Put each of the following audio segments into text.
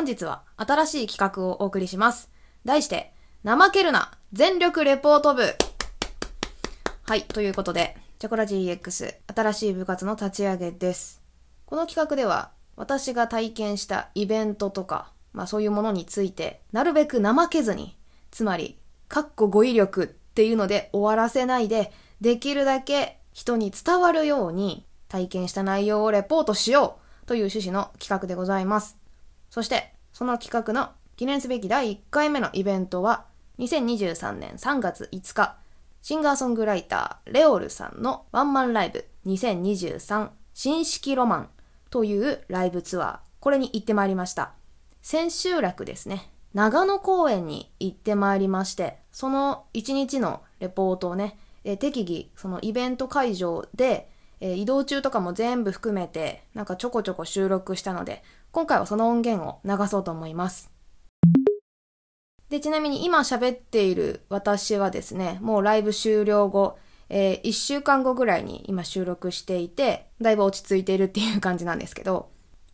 本日は新しい企画をお送りします。題して、怠けるな全力レポート部はい、ということで、チョコラジ EX 新しい部活の立ち上げです。この企画では、私が体験したイベントとか、まあそういうものについて、なるべく怠けずに、つまり、かっこ語彙力っていうので終わらせないで、できるだけ人に伝わるように体験した内容をレポートしようという趣旨の企画でございます。そして、その企画の記念すべき第1回目のイベントは、2023年3月5日、シンガーソングライター、レオルさんのワンマンライブ2023新式ロマンというライブツアー、これに行ってまいりました。千秋楽ですね。長野公園に行ってまいりまして、その1日のレポートをね、え適宜、そのイベント会場で、え移動中とかも全部含めて、なんかちょこちょこ収録したので、今回はその音源を流そうと思います。で、ちなみに今喋っている私はですね、もうライブ終了後、え1週間後ぐらいに今収録していて、だいぶ落ち着いているっていう感じなんですけど、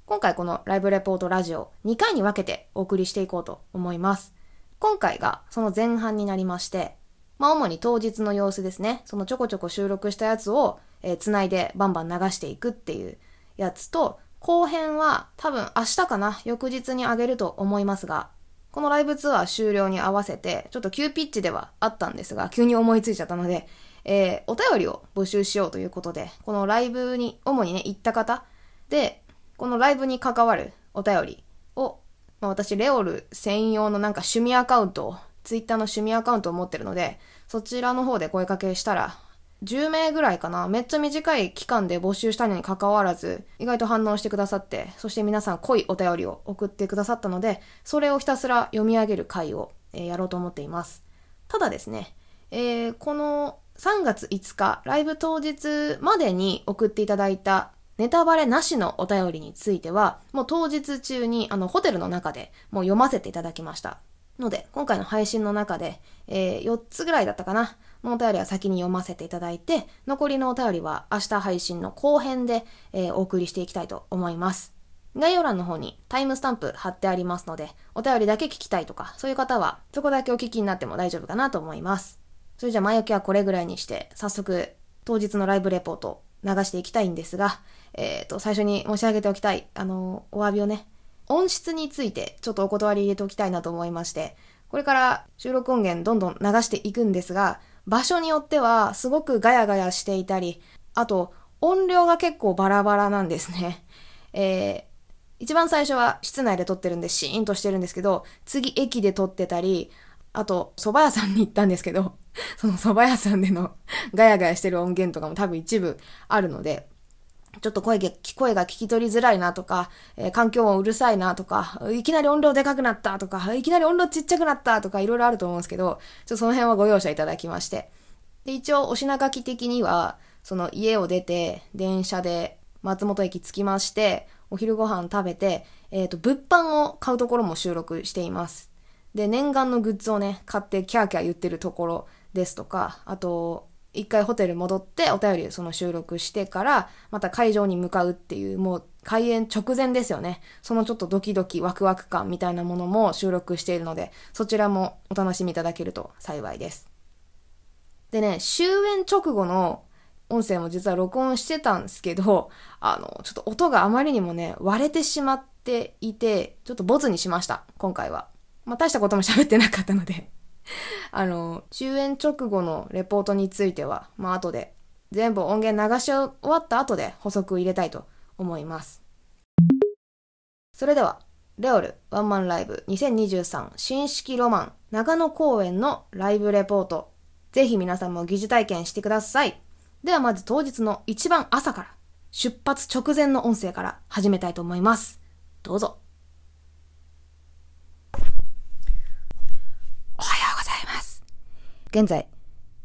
今回このライブレポートラジオ2回に分けてお送りしていこうと思います。今回がその前半になりまして、まあ主に当日の様子ですね、そのちょこちょこ収録したやつを、えー、繋いでバンバン流していくっていうやつと、後編は多分明日かな、翌日に上げると思いますが、このライブツアー終了に合わせて、ちょっと急ピッチではあったんですが、急に思いついちゃったので、えーお便りを募集しようということで、このライブに主にね、行った方で、このライブに関わるお便りを、まあ、私、レオル専用のなんか趣味アカウントを、ツイッターの趣味アカウントを持ってるので、そちらの方で声かけしたら、10名ぐらいかな。めっちゃ短い期間で募集したのに関わらず、意外と反応してくださって、そして皆さん濃いお便りを送ってくださったので、それをひたすら読み上げる回を、えーやろうと思っています。ただですね、えーこの3月5日、ライブ当日までに送っていただいたネタバレなしのお便りについては、もう当日中にあのホテルの中でもう読ませていただきました。ので、今回の配信の中で、えー4つぐらいだったかな、のお便りは先に読ませていただいて、残りのお便りは明日配信の後編で、えーお送りしていきたいと思います。概要欄の方にタイムスタンプ貼ってありますので、お便りだけ聞きたいとか、そういう方はそこだけお聞きになっても大丈夫かなと思います。それじゃあ前置きはこれぐらいにして、早速当日のライブレポート流していきたいんですが、えっ、と、最初に申し上げておきたい、あの、お詫びをね、音質についてちょっとお断り入れておきたいなと思いまして、これから収録音源どんどん流していくんですが、場所によってはすごくガヤガヤしていたり、あと音量が結構バラバラなんですね。えー一番最初は室内で撮ってるんでシーンとしてるんですけど、次駅で撮ってたり、あと蕎麦屋さんに行ったんですけど、その蕎麦屋さんでの ガヤガヤしてる音源とかも多分一部あるので、ちょっと声が声が聞き取りづらいなとか、えー環境音うるさいなとか、いきなり音量でかくなったとか、いきなり音量ちっちゃくなったとか、いろいろあると思うんですけど、ちょっとその辺はご容赦いただきまして。で、一応、お品書き的には、その家を出て、電車で松本駅着きまして、お昼ご飯食べて、えっ、と、物販を買うところも収録しています。で、念願のグッズをね、買ってキャーキャー言ってるところですとか、あと、一回ホテル戻ってお便りその収録してから、また会場に向かうっていう、もう開演直前ですよね。そのちょっとドキドキワクワク感みたいなものも収録しているので、そちらもお楽しみいただけると幸いです。でね、終演直後の音声も実は録音してたんですけど、あの、ちょっと音があまりにもね、割れてしまっていて、ちょっとボツにしました、今回は。まあ、大したことも喋ってなかったので。あの、終演直後のレポートについては、まあ、後で、全部音源流し終わった後で補足入れたいと思います。それでは、レオルワンマンライブ2023新式ロマン長野公演のライブレポート。ぜひ皆さんも疑似体験してください。ではまず当日の一番朝から、出発直前の音声から始めたいと思います。どうぞ。おはようございます。現在、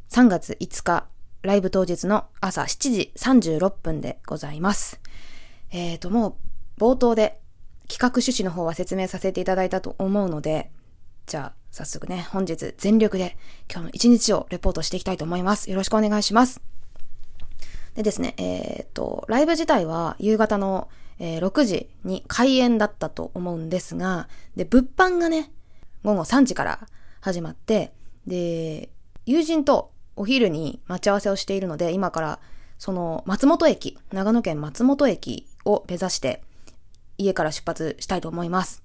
3月5日、ライブ当日の朝7時36分でございます。えーと、もう冒頭で企画趣旨の方は説明させていただいたと思うので、じゃあ早速ね、本日全力で今日の一日をレポートしていきたいと思います。よろしくお願いします。でですね、えーっと、ライブ自体は夕方の、えー、6時に開演だったと思うんですが、で、物販がね、午後3時から始まって、で、友人とお昼に待ち合わせをしているので、今からその松本駅、長野県松本駅を目指して家から出発したいと思います。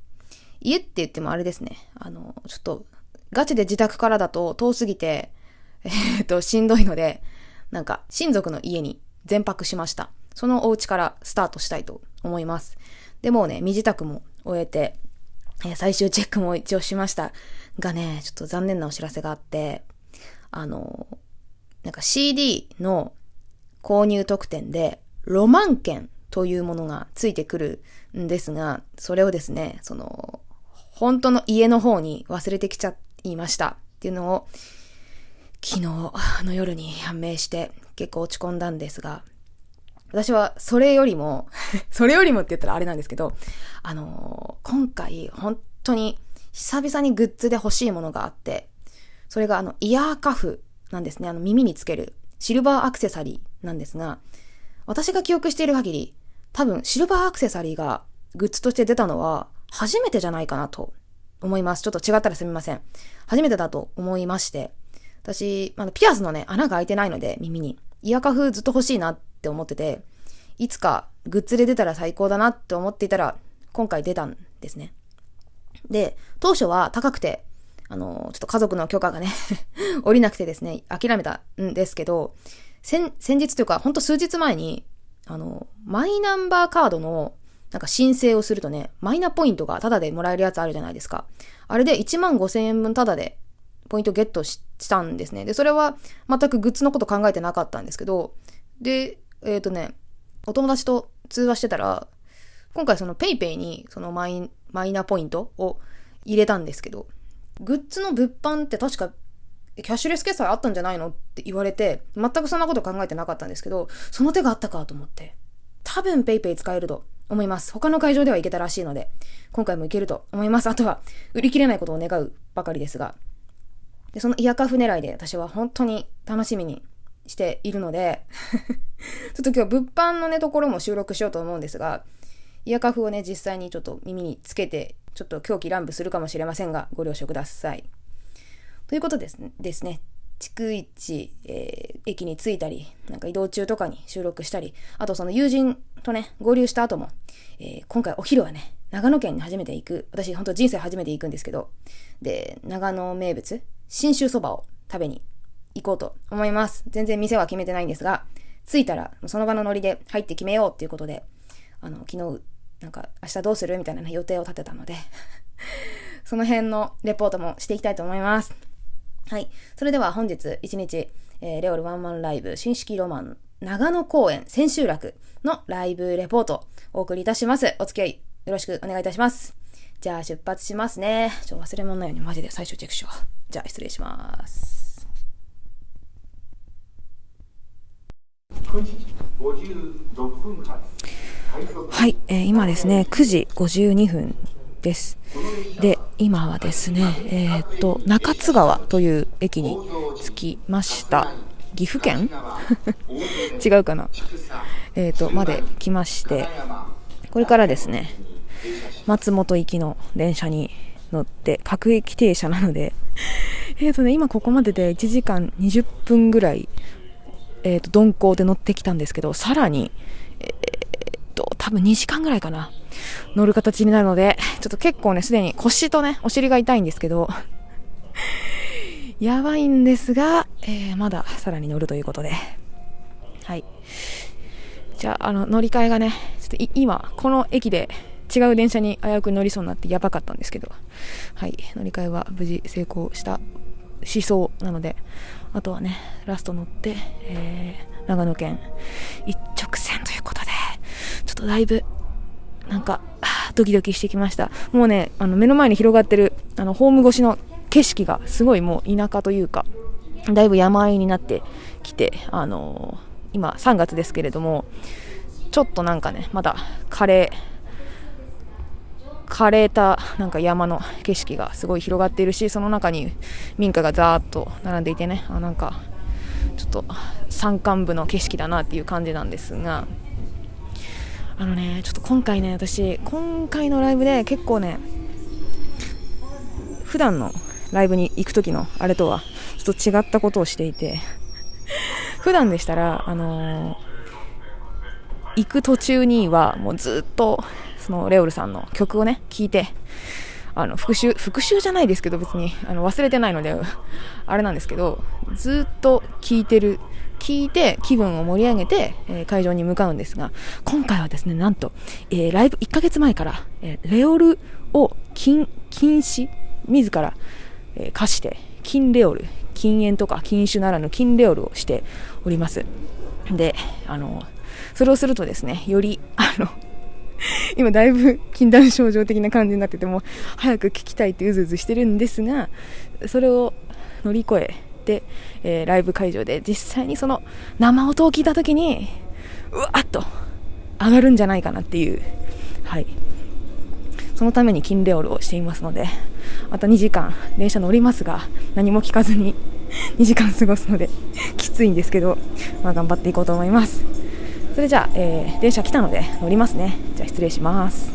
家って言ってもあれですね。あの、ちょっとガチで自宅からだと遠すぎて、え、っと、しんどいので、なんか親族の家に全泊しました。そのお家からスタートしたいと思います。で、もうね、身支度も終えて、えー、最終チェックも一応しました。がね、ちょっと残念なお知らせがあって、あの、なんか CD の購入特典で、ロマン券というものがついてくるんですが、それをですね、その、本当の家の方に忘れてきちゃいましたっていうのを、昨日の夜に判明して結構落ち込んだんですが、私はそれよりも それよりもって言ったらあれなんですけど、あのー、今回本当に久々にグッズで欲しいものがあって、それがあの、イヤーカフなんですね。あの、耳につけるシルバーアクセサリーなんですが、私が記憶している限り、多分シルバーアクセサリーがグッズとして出たのは初めてじゃないかなと思います。ちょっと違ったらすみません。初めてだと思いまして、私、まだピアスのね、穴が開いてないので、耳に。イヤーカフずっと欲しいなっって思ってて、いつかグッズで出たら最高だなって思っていたら、今回出たんですね。で、当初は高くて、あの、ちょっと家族の許可がね 降りなくてですね、諦めたんですけど、先、先日というか、ほんと数日前に、あの、マイナンバーカードの、なんか申請をするとね、マイナポイントがタダでもらえるやつあるじゃないですか。あれで1万5千円分タダでポイントゲットしたんですね。で、それは全くグッズのこと考えてなかったんですけど、で、えっ、ー、とね、お友達と通話してたら、今回その PayPay にそのマイマイナポイントを入れたんですけど、グッズの物販って確かキャッシュレス決済あったんじゃないのって言われて、全くそんなこと考えてなかったんですけど、その手があったかと思って。多分 PayPay 使えると思います。他の会場では行けたらしいので、今回も行けると思います。あとは、売り切れないことを願うばかりですが。で、そのイヤカフ狙いで私は本当に楽しみにしているので ちょっと今日物販のね、ところも収録しようと思うんですが、イヤカフをね、実際にちょっと耳につけて、ちょっと狂気乱舞するかもしれませんが、ご了承ください。ということですね。ですね逐一、えー、駅に着いたり、なんか移動中とかに収録したり、あとその友人とね、合流した後も、えー、今回お昼はね、長野県に初めて行く、私本当人生初めて行くんですけど、で、長野名物、信州そばを食べに行こうと思います。全然店は決めてないんですが、着いたらその場のノリで入って決めようっていうことで、あの、昨日、なんか明日どうするみたいな、予定を立てたので その辺のレポートもしていきたいと思います。はい。それでは本日一日、えー、レオルワンマンライブ、新式ロマン、長野公園、千秋楽のライブレポート、お送りいたします。お付き合いよろしくお願いいたします。じゃあ出発しますね。ちょ、忘れ物ないようにマジで最終チェックしよう。じゃあ失礼します。はい、えー、今ですね、9時52分です。で、今はですね、えっ、と、中津川という駅に着きました。岐阜県？違うかな？えっ、と、まで来まして、これからですね、松本行きの電車に乗って各駅停車なのでえっとね、今ここまでで1時間20分ぐらい、え、ー、と、鈍行で乗ってきたんですけど、さらに、えっ、ー、と、多分2時間ぐらいかな、乗る形になるので、ちょっと結構ね、すでに腰とね、お尻が痛いんですけど、やばいんですが、えー、まださらに乗るということで、はい。じゃあ、あの、乗り換えがね、ちょっと今、この駅で、違う電車に危うく乗りそうになってやばかったんですけど、はい、乗り換えは無事成功したしそうなので、あとはね、ラスト乗って、えー、長野県一直線ということで、ちょっとだいぶ、なんか、ドキドキしてきました。もうね、あの、目の前に広がってる、あの、ホーム越しの景色がすごいもう田舎というか、だいぶ山あいになってきて、あのー、今3月ですけれども、ちょっとなんかね、まだカレー、枯れたなんか山の景色がすごい広がっているしその中に民家がザーッと並んでいてね。あなんかちょっと山間部の景色だなっていう感じなんですが。あのねちょっと今回ね私今回のライブで結構ね普段のライブに行く時のあれとはちょっと違ったことをしていて。普段でしたらあのー行く途中にはもうずっとそのレオルさんの曲をね聴いてあの復習復習じゃないですけど別にあの忘れてないのであれなんですけどずっと聴いてる聞いて気分を盛り上げて、えー会場に向かうんですが今回はですねなんと、えーライブ1ヶ月前から、えーレオルを禁禁止自ら、えー課して禁レオル禁煙とか禁酒ならぬ禁レオルをしております。であのそれをするとですねよりあの 今だいぶ禁断症状的な感じになってても早く聞きたいってうずうずしてるんですがそれを乗り越えて、えーライブ会場で実際にその生音を聞いた時にうわっと上がるんじゃないかなっていう。はい。そのために金レオルをしていますのでまた2時間電車乗りますが何も聞かずに2時間過ごすのできついんですけど、まあ、頑張っていこうと思います。それじゃあ、えー電車来たので乗りますね。じゃあ失礼します。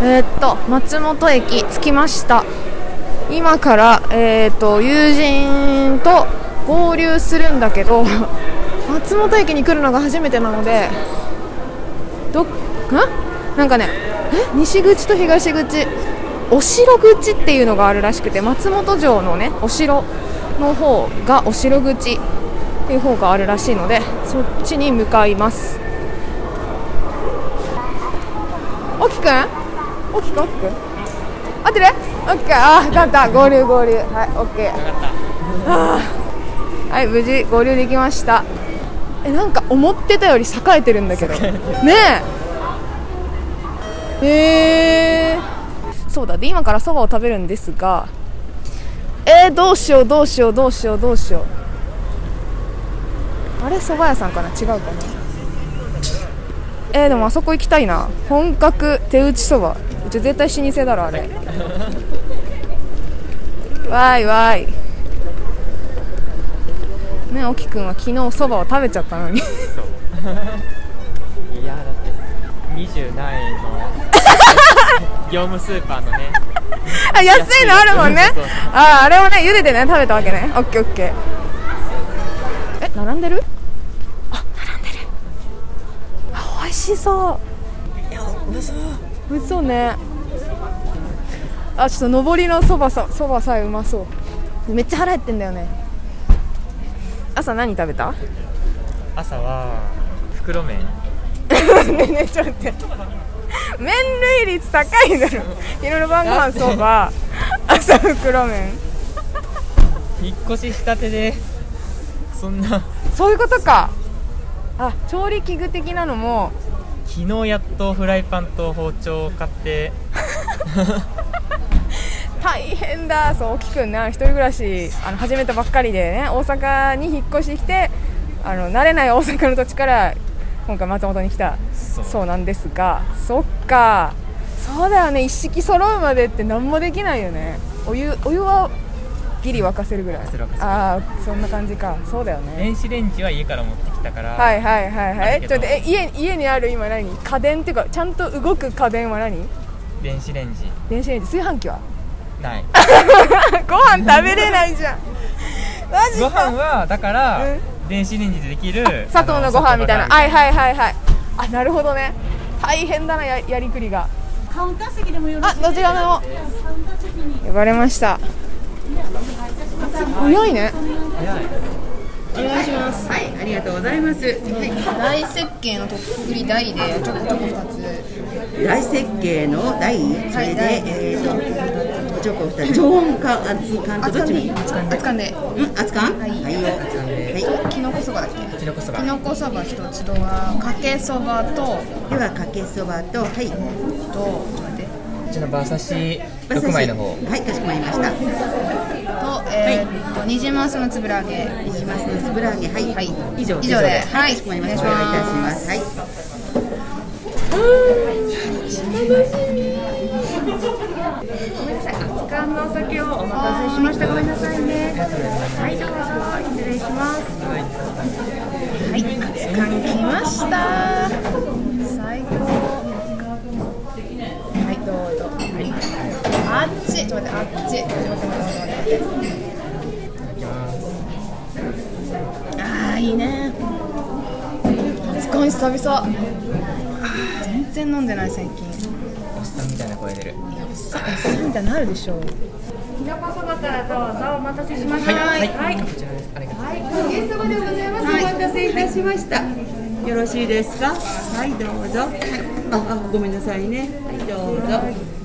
えーっと松本駅着きました。今から、えーっと友人と合流するんだけど 松本駅に来るのが初めてなのでどん？なんかね西口と東口。お城口っていうのがあるらしくて松本城のねお城の方がお城口っていう方があるらしいのでそっちに向かいます。おきくん？おきくんおきく？ん合ってる？オッケー。あー、勝った。合流合流。はいオッケー。はい無事合流できました。えなんか思ってたより栄えてるんだけど。ねえへえそうだ。で今からそばを食べるんですが。えー、どうしようどうしようどうしようどうしよう。あれ？蕎麦屋さんかな？違うかな？えー、でもあそこ行きたいな。本格手打ちそば。うち絶対老舗だろあれ。わーいわーい。ねおきくんは昨日そばを食べちゃったのに。いや だって二十何円の業務スーパーのね。あ安いのあるもんね。あーあれをね茹でてね食べたわけね。オッケーオッケー。え並んでる？あ並んでる。あ美味しそう。いや美味しそう。美味しそうね。あちょっと上りのそばさそばさえうまそう。めっちゃ腹減ってんだよね。朝何食べた？朝は袋麺 ねえねえちょっと待って。麺類率高いだろ。昼の晩ご飯そば 朝袋麺。引っ越ししたてで。そんな。そういうことか。あ調理器具的なのも。昨日やっとフライパンと包丁を買って。大変だ。そう大きくんな。一人暮らしあの始めたばっかりでね。大阪に引っ越してきてあの慣れない大阪の土地から今回松本に来た。そう。なんですが。そっか。そうだよね。一式揃うまでって何もできないよね。お湯お湯はギリ沸かせるぐらい。ああそんな感じか。そうだよね。電子レンジは家から持ってきたから、はいはいはいはい。ちょっとえ家家にある今何？家電っていうかちゃんと動く家電は何？電子レンジ。電子レンジ。炊飯器は？ない。ご飯食べれないじゃん。マジごか飯はだから、うん電子レンジでできる砂糖のご飯みたいな。はいはいはいはい。あなるほどね。大変だなややりくりが。カウンター席でもよろあしいですか？どちらでも呼ばれました。早いね。早い。お願いします。はい、ありがとうございます。大設計のとっくり大でちょこちょこ2つ。大設計の大、それで、えっ、と、チョコ二つ、常温か熱燗とどっちに。熱燗でうん、熱燗。はいはいよ。はい。きのこそばだっけ？きのこそばきのこそば一つとはかけそばとでは、かけそばと、はい。とっと待ってうちの馬刺し馬刺し6枚の方はい、かしこまりました。とえーっとニジマスのつぶら揚げニジマスのつぶら揚げ、はい。はい以上。以上では、はいいかしこまりました。おお願いいたしますす。はい。ごめんなさい缶のお酒をお待たせしました。ごめんなさいね。はいどうぞ失礼します。はい熱燗来ました。最高はいどうぞ、はい、あっちちょっと待ってあっち。ちょっと待って待って待って待ってあいいね。熱燗久々。全然飲んでない最近。おっさんみたいな声出るあさみたいになるでしょうきのこそばからどうぞお待たせしましたはいはい、はいこちらですありがとうございますおげさまでございます。お待たせいたしました。よろしいですか。はい、どうぞ。あ、あ、ごめんなさいね。はい、どうぞ。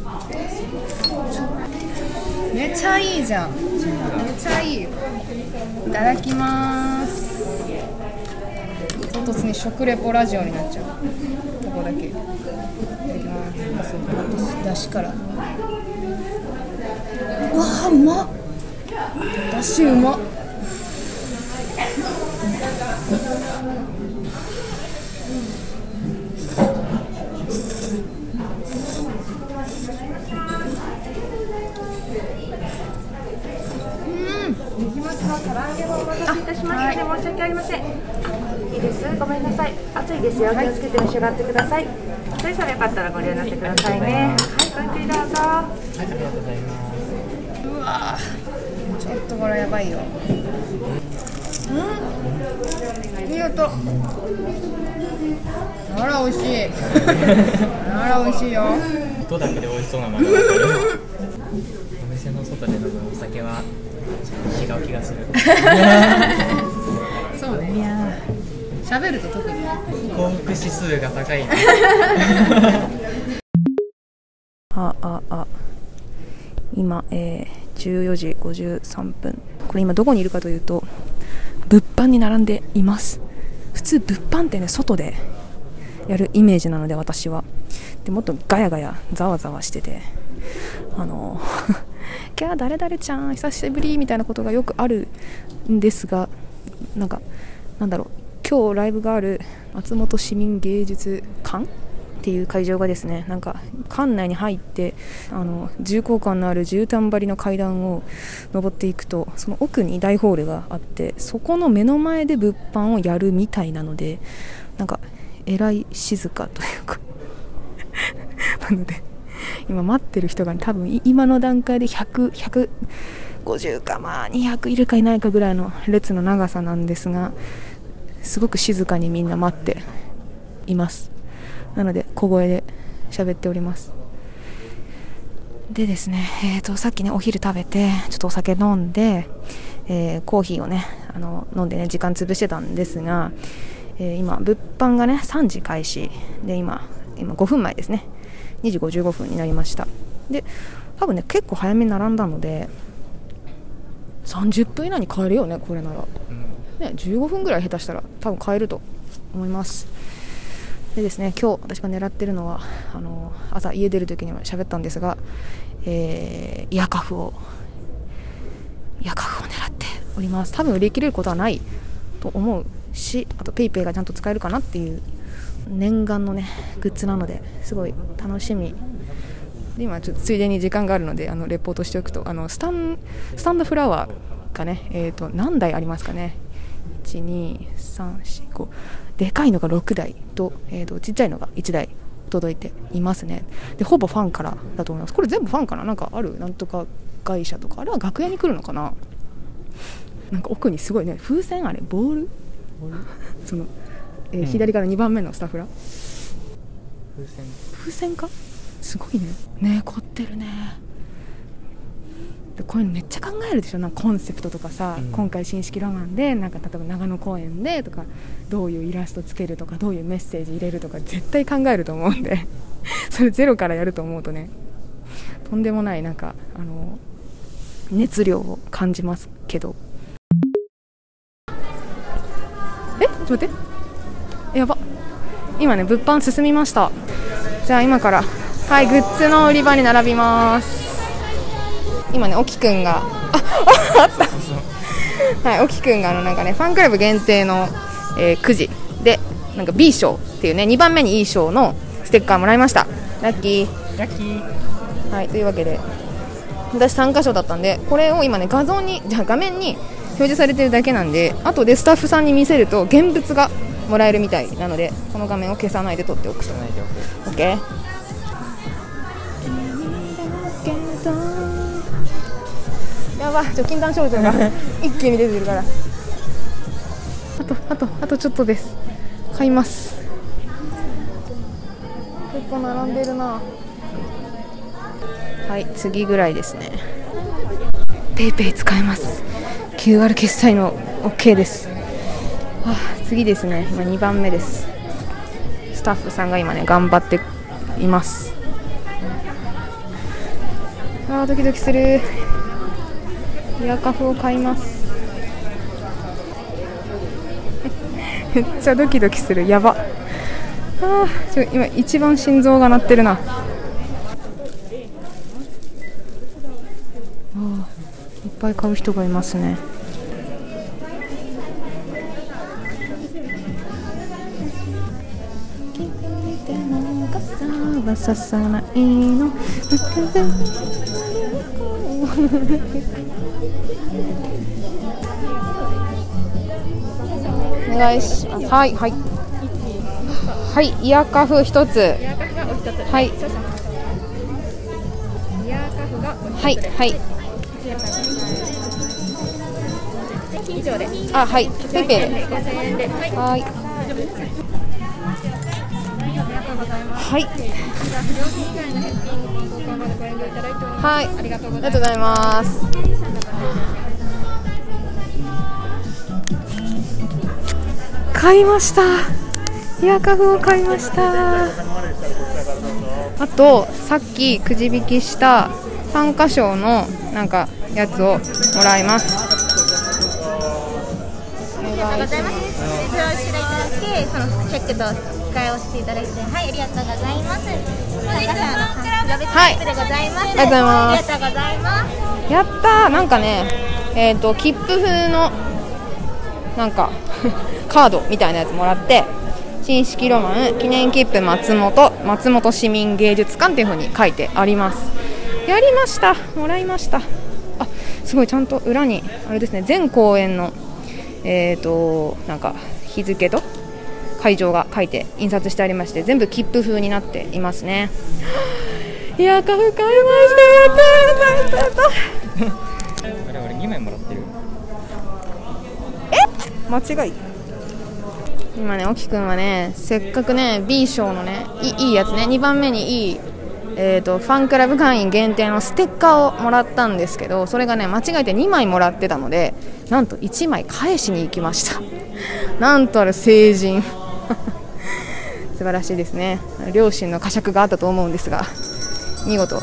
めっちゃいいじゃんめっちゃいいいただきます唐突に食レポラジオになっちゃうここだけますだしから。うわーうまっ。だしうまっ。ごめんなさい。熱いですよ。気をつけて召し上がってくださいそれぞれよかったらご利用になってくださいね。はいごゆっくりどうぞ。はいありがとうございますうわーちょっとこれやばいよ。うん？いい音あら美味しい。あら美味しいよ。音だけで美味しそうなものお店の外で飲むお酒は違う気がする。そうね。いや喋ると特に幸福指数が高い あああ。今、えー、14時53分。これ今どこにいるかというと物販に並んでいます。普通物販ってね外でやるイメージなので私は。でもっとガヤガヤざわざわしてて。あの キャー誰々ちゃん久しぶりみたいなことがよくあるんですがなんかなんだろう。今日ライブがある松本市民芸術館っていう会場がですねなんか館内に入ってあの重厚感のある絨毯張りの階段を登っていくとその奥に大ホールがあってそこの目の前で物販をやるみたいなのでなんかえらい静かというか なので今待ってる人が多分今の段階で100、150かまあ200いるかいないかぐらいの列の長さなんですがすごく静かにみんな待っています。なので小声で喋っております。でですね、えー、とさっきねお昼食べてちょっとお酒飲んで、えーコーヒーをねあの飲んでね時間潰してたんですが、えー今物販がね3時開始で今今5分前ですね。2時55分になりました。で多分ね結構早めに並んだので30分以内に帰るよねこれなら。ね、15分ぐらい下手したら多分買えると思います。でですね今日私が狙ってるのはあの朝家出る時にも喋ったんですが、えーイヤカフをイヤカフを狙っております。多分売り切れることはないと思うしあと PayPay がちゃんと使えるかなっていう念願のねグッズなのですごい楽しみ。今ちょっとついでに時間があるのであのレポートしておくとあのスタンスタンドフラワーがね、えー、と何台ありますかね。12345でかいのが6台と,、えー、とちっちゃいのが1台届いていますね。でほぼファンからだと思います。これ全部ファンかな？なんかある？なんとか会社とか。あれは楽屋に来るのかな？なんか奥にすごいね。風船あれ？ボール？その、えーうん左から2番目のスタッフら？風船。風船か？すごいね。ね凝ってるね。でこういうのめっちゃ考えるでしょ？なんかコンセプトとかさ、うん。今回新式ロマンでなんか例えば長野公園でとかどういうイラストつけるとかどういうメッセージ入れるとか絶対考えると思うんで。それゼロからやると思うとねとんでもないなんかあの熱量を感じますけど。え？ちょっと待って。やば。今ね物販進みました。じゃあ今からはいグッズの売り場に並びます今ね沖くんがああった。はい沖くんがあのなんかねファンクラブ限定の、えーくじでなんか B 賞っていうね2番目にいい賞のステッカーもらいました。ラッキー。ラッキー。はいというわけで私3箇所だったんでこれを今ね画像にじゃあ画面に表示されてるだけなんで後でスタッフさんに見せると現物がもらえるみたいなのでこの画面を消さないで撮っておくと。ないでおく。OK やばい。除菌弾症状が 一気に出てるから。あとあとあとちょっとです。買います。結構並んでるな。はい次ぐらいですね。ペイペイ使えます。QR 決済の OK です。あ次ですね。今2番目です。スタッフさんが今ね頑張っています。あードキドキするイヤカフを買います。めっちゃドキドキする。やば。あーちょ今一番心臓が鳴ってるな。あーいっぱい買う人がいますね。傘はささないの。お願いします。はいはい。はいイヤカフ一つ。はい。はいはい。以上で。あはい。ペイペイで。5000円ではい。はいはいはいありがとうございます。買いました。イヤカフを買いました。あとさっきくじ引きした参加賞のなんかやつをもらいます。お願いしますございます。それをしていただいて、そのチェックと控えをしていただいて、はい、ありがとうございます。参加者の特別はいでございます。ありがとうございますありがとうございます。やったーなんかねえっ、と切符風のなんか カードみたいなやつもらって新式ロマン記念切符松本松本市民芸術館っていう風に書いてありますやりましたもらいましたあすごいちゃんと裏にあれですね全公演のえっ、となんか日付と会場が書いて印刷してありまして全部切符風になっていますね。いやカフ買いましたやったやったやったやったあれ俺2枚もらってる間違い。今ね沖くんはねせっかくね B 賞のねいいいいやつね2番目にいいえー、とファンクラブ会員限定のステッカーをもらったんですけどそれがね間違えて2枚もらってたのでなんと1枚返しに行きました。なんとある成人素晴らしいですね。両親の呵責があったと思うんですが見事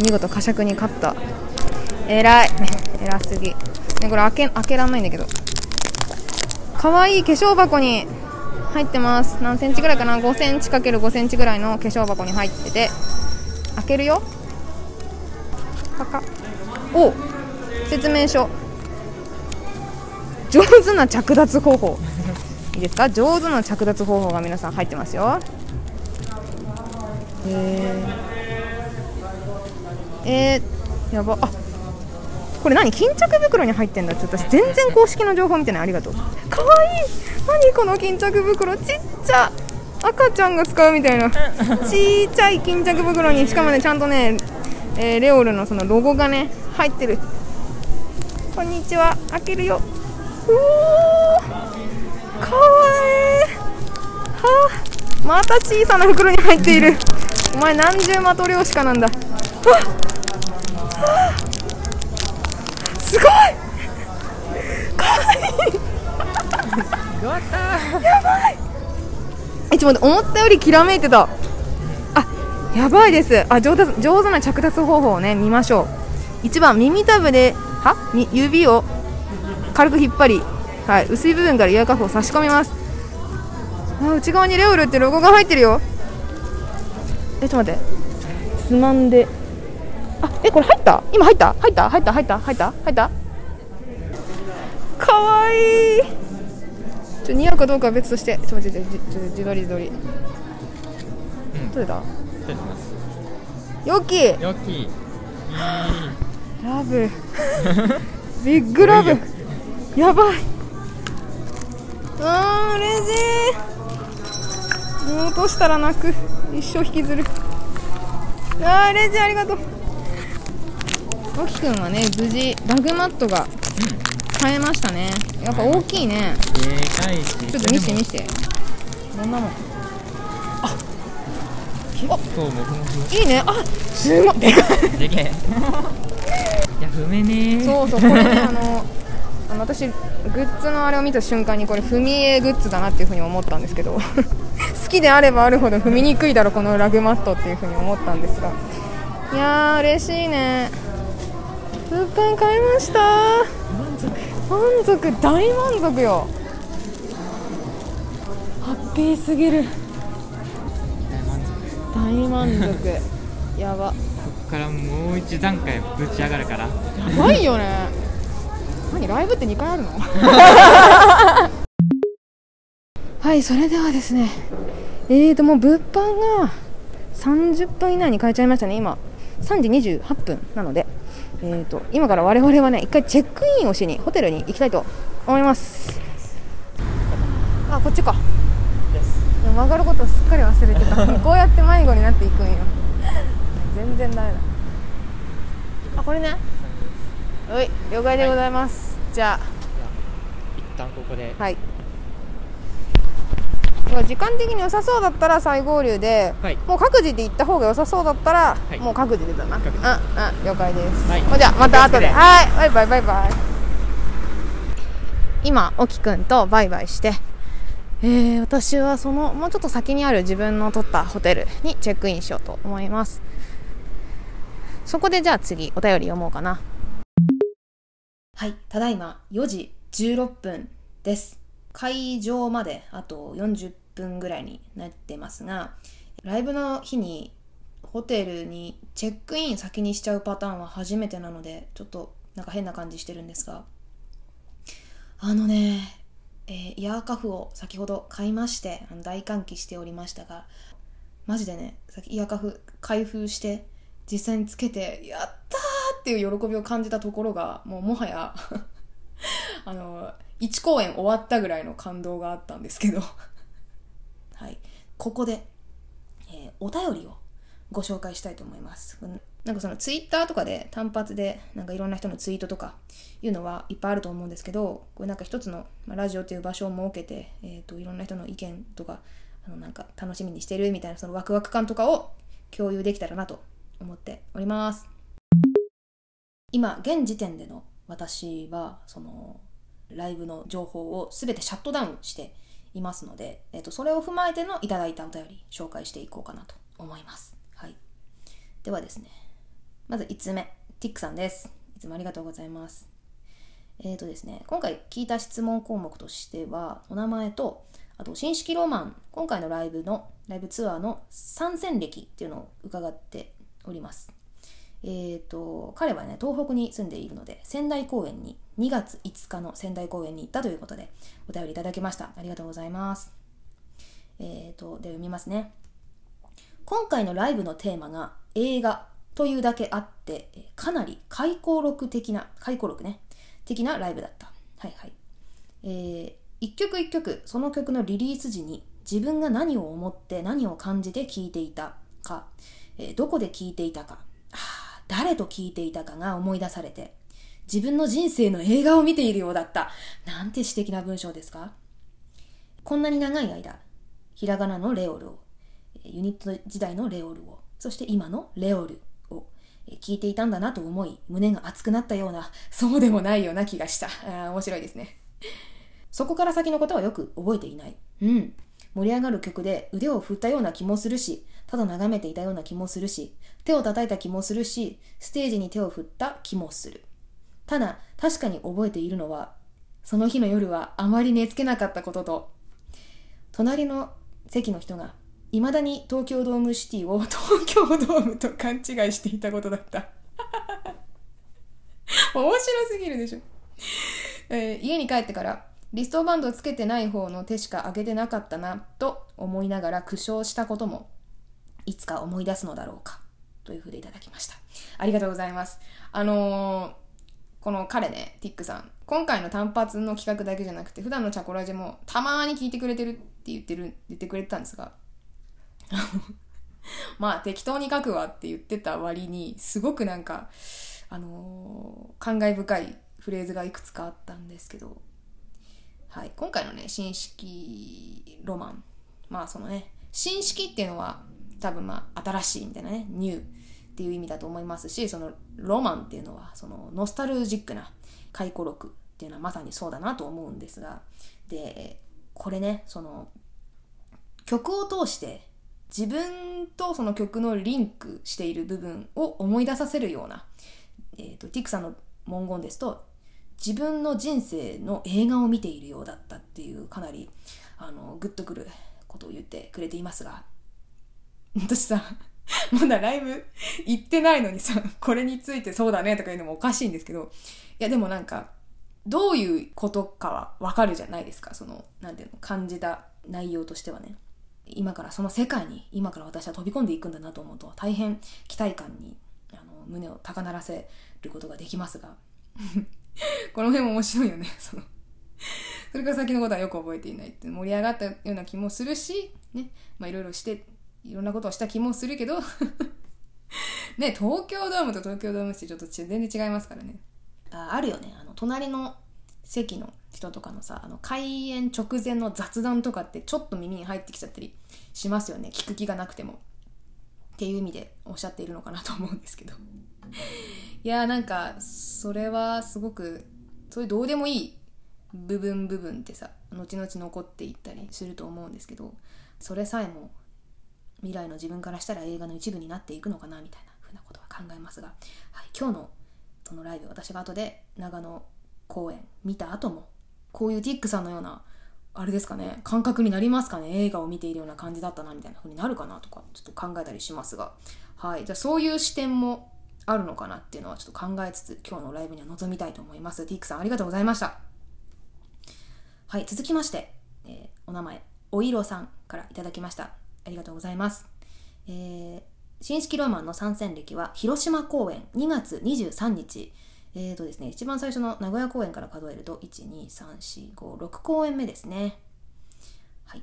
見事呵責に勝った。偉い。偉すぎ、ね、これ開け開けらんないんだけど。可愛い化粧箱に入ってます。何センチぐらいかな？5センチ ×5 センチぐらいの化粧箱に入ってて。開けるよ。パカ。お説明書。上手な着脱方法。いいですか？上手な着脱方法が皆さん入ってますよ。えー、えー、やば。あこれ何？巾着袋に入ってんだ。って私全然公式の情報見てない。ありがとう。かわいい。何この巾着袋？ちっちゃ。赤ちゃんが使うみたいな。ちっちゃい巾着袋にしかもねちゃんとね、えーレオールのそのロゴがね入ってる。こんにちは。開けるよ。うおかわいい。はあまた小さな袋に入っている。お前何重マトリョーシカなんだ。わっはあすごい。かわいい。やばい。えちょっと思ったよりきらめいてた。あやばいです。あ上手上手な着脱方法をね見ましょう。1番耳たぶでは？指を軽く引っ張り、はい、薄い部分からイヤーカフを差し込みます。あ内側にレオルってロゴが入ってるよ。えちょっと待って。つまんで。あえこれ入った？今入った？入った？入った？入った？入った？入った？かわいい。ちょ似合うかどうかは別として。ちょっと待ってちょ自撮り自撮り。うん。撮れた？失礼します。よきよきラブ。ビッグラブ。やばいあー嬉しいもう落としたら泣く。一生引きずる。あー嬉しいありがとう。ロキくんはね無事ラグマットが買えましたね。やっぱ大きいね。でかいし。ちょっと見して見して。どんなもん？結構もふもふいいね。あすごい。でかい。でけえいや踏めね。ーそうそうこれねあのあの私グッズのあれを見た瞬間にこれ踏み絵グッズだなっていうふうに思ったんですけど 好きであればあるほど踏みにくいだろこのラグマットっていうふうに思ったんですが。いやー嬉しいね。物販買いました。満足。満足。大満足よ。ハッピーすぎる。大満足。大満足。やば。こっからもう一段階ぶち上がるから。やばいよね何ライブって2回あるの？はいそれではですねえーともう物販が30分以内に買えちゃいましたね今。3時28分なので。えーと今から我々はね一回チェックインをしにホテルに行きたいと思います。あこっちか。曲がることすっかり忘れてた。こうやって迷子になっていくんよ。全然ダメだ。あこれねはい了解でございます、じゃ一旦ここで。あはい。時間的に良さそうだったら再合流で、はい。もう各自で行った方が良さそうだったら、い。もう各自でだな。うんうん了解です、はい。ほじゃあまた後で。はい。バイバイバイバイ。今沖くんとバイバイして。えー、私はそのもうちょっと先にある自分の取ったホテルにチェックインしようと思います。そこでじゃあ次お便り読もうかなはいただいま4時16分です。会場まであと40分ぐらいになってますがライブの日にホテルにチェックイン先にしちゃうパターンは初めてなのでちょっとなんか変な感じしてるんですが。あのねえーイヤーカフを先ほど買いまして大歓喜しておりましたがマジでねさっきイヤーカフ開封して実際につけてやったーっていう喜びを感じたところがもうもはや あの1公演終わったぐらいの感動があったんですけど。はい。ここで、えーお便りをご紹介したいと思います。なんかそのツイッターとかで単発でなんかいろんな人のツイートとかいうのはいっぱいあると思うんですけどこれなんか一つの、ま、ラジオという場所を設けて、えー、といろんな人の意見とかあのなんか楽しみにしてるみたいなそのワクワク感とかを共有できたらなと思っております。今現時点での私はそのライブの情報を全てシャットダウンしていますので、えー、とそれを踏まえてのいただいたお便り紹介していこうかなと思います、はい、ではですねまず1つ目ティックさんです。いつもありがとうございます。えーとですね、今回聞いた質問項目としては、お名前と、あと、新式ロマン、今回のライブの、ライブツアーの参戦歴っていうのを伺っております。えーと、彼はね、東北に住んでいるので、仙台公演に、2月5日の仙台公演に行ったということで、お便りいただきました。ありがとうございます。えーと、で、読みますね。今回のライブのテーマが映画というだけあって、かなり回顧録的な、回顧録ね、的なライブだった。はいはい。えー一曲一曲、その曲のリリース時に自分が何を思って何を感じて聴いていたか、えーどこで聴いていたか、誰と聴いていたかが思い出されて、自分の人生の映画を見ているようだった。なんて詩的な文章ですかこんなに長い間、ひらがなのレオルを、ユニット時代のレオルを、そして今のレオルを、聞いていたんだなと思い、胸が熱くなったような、そうでもないような気がした。あー面白いですね。そこから先のことはよく覚えていない。うん。盛り上がる曲で腕を振ったような気もするし、ただ眺めていたような気もするし、手を叩いた気もするし、ステージに手を振った気もする。ただ、確かに覚えているのは、その日の夜はあまり寝つけなかったことと、隣の席の人が、未だに東京ドームシティを 東京ドームと勘違いしていたことだった。面白すぎるでしょ。えー家に帰ってからリストバンドつけてない方の手しか上げてなかったなと思いながら苦笑したこともいつか思い出すのだろうかというふうでいただきましたありがとうございます。あのーこの彼ね、ティックさん。今回の単発の企画だけじゃなくて、普段のチャコラジもたまに聞いてくれてるって言ってる、言ってくれてたんですが、まあ適当に書くわって言ってた割に、すごくなんか、あのー感慨深いフレーズがいくつかあったんですけど、はい、今回のね、新式ロマン。まあそのね、新式っていうのは多分まあ新しいみたいなね、ニューっていう意味だと思いますし、そのロマンっていうのはそのノスタルジックな回顧録っていうのはまさにそうだなと思うんですが、で、これね、その曲を通して自分とその曲のリンクしている部分を思い出させるような、えー、とティクさんの文言ですと自分の人生の映画を見ているようだったっていうかなりあのグッとくることを言ってくれていますが私さ まだライブ行ってないのにさこれについてそうだねとか言うのもおかしいんですけどいやでもなんかどういうことかはわかるじゃないですか。そのなんていうの感じた内容としてはね。今からその世界に今から私は飛び込んでいくんだなと思うと大変期待感にあの胸を高鳴らせることができますが。この辺も面白いよねその。それから先のことはよく覚えていないって盛り上がったような気もするしね。まあいろいろしていろんなことをした気もするけど ね東京ドームと東京ドームってちょっと全然違いますからね。ああるよね。あの隣の席の人とかのさあの開演直前の雑談とかってちょっと耳に入ってきちゃったりしますよね。聞く気がなくても。っていう意味でおっしゃっているのかなと思うんですけど。いやーなんかそれはすごくそういうどうでもいい部分部分ってさ後々残っていったりすると思うんですけどそれさえも未来の自分からしたら映画の一部になっていくのかなみたいなふうなことは考えますが、はい、今日のそのライブ私が後で長野公演見た後もこういうティックさんのようなあれですかね感覚になりますかね映画を見ているような感じだったなみたいな風になるかなとかちょっと考えたりしますが。はいじゃあそういう視点もあるのかなっていうのはちょっと考えつつ今日のライブには臨みたいと思います。ティックさんありがとうございました。はい続きまして、えーお名前おいろさんからいただきました。ありがとうございますえー新式ローマンの参戦歴は広島公演2月23日えーとですね、一番最初の名古屋公演から数えると、1、2、3、4、5、6公演目ですね。はい。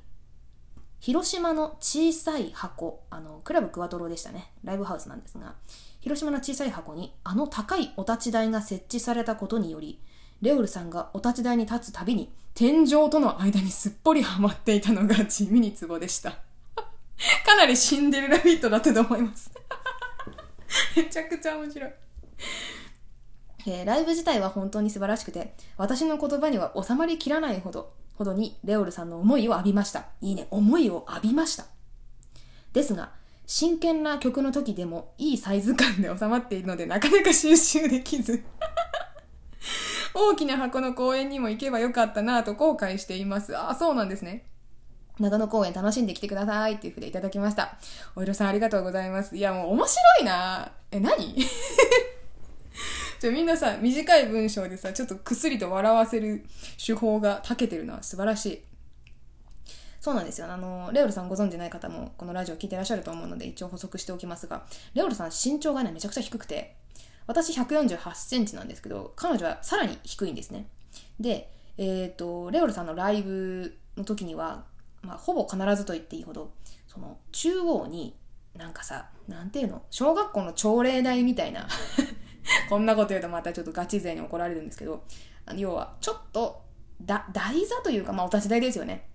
広島の小さい箱、あの、クラブクワトロでしたね。ライブハウスなんですが、広島の小さい箱に、あの高いお立ち台が設置されたことにより、レオルさんがお立ち台に立つたびに、天井との間にすっぽりはまっていたのが地味にツボでした。かなりシンデレラフィットだったと思います。めちゃくちゃ面白い。えーライブ自体は本当に素晴らしくて、私の言葉には収まりきらないほど、ほどにレオルさんの思いを浴びました。いいね、思いを浴びました。ですが、真剣な曲の時でもいいサイズ感で収まっているのでなかなか収集できず。大きな箱の公演にも行けばよかったなぁと後悔しています。あ、そうなんですね。長野公演楽しんできてくださいっていうふうでいただきました。おいろさんありがとうございます。いやもう面白いなえ、何？ちょみんなさ、短い文章でさ、ちょっとくすりと笑わせる手法が長けてるのは素晴らしい。そうなんですよ。あの、レオルさんご存知ない方もこのラジオ聞いてらっしゃると思うので一応補足しておきますが、レオルさん身長がね、めちゃくちゃ低くて、私148センチなんですけど、彼女はさらに低いんですね。で、えっ、と、レオルさんのライブの時には、まあ、ほぼ必ずと言っていいほど、その、中央に、なんかさ、なんていうの小学校の朝礼台みたいな こんなこと言うとまたちょっとガチ勢に怒られるんですけど、あの要は、ちょっと、だ、台座というか、まあ、お立ち台ですよね。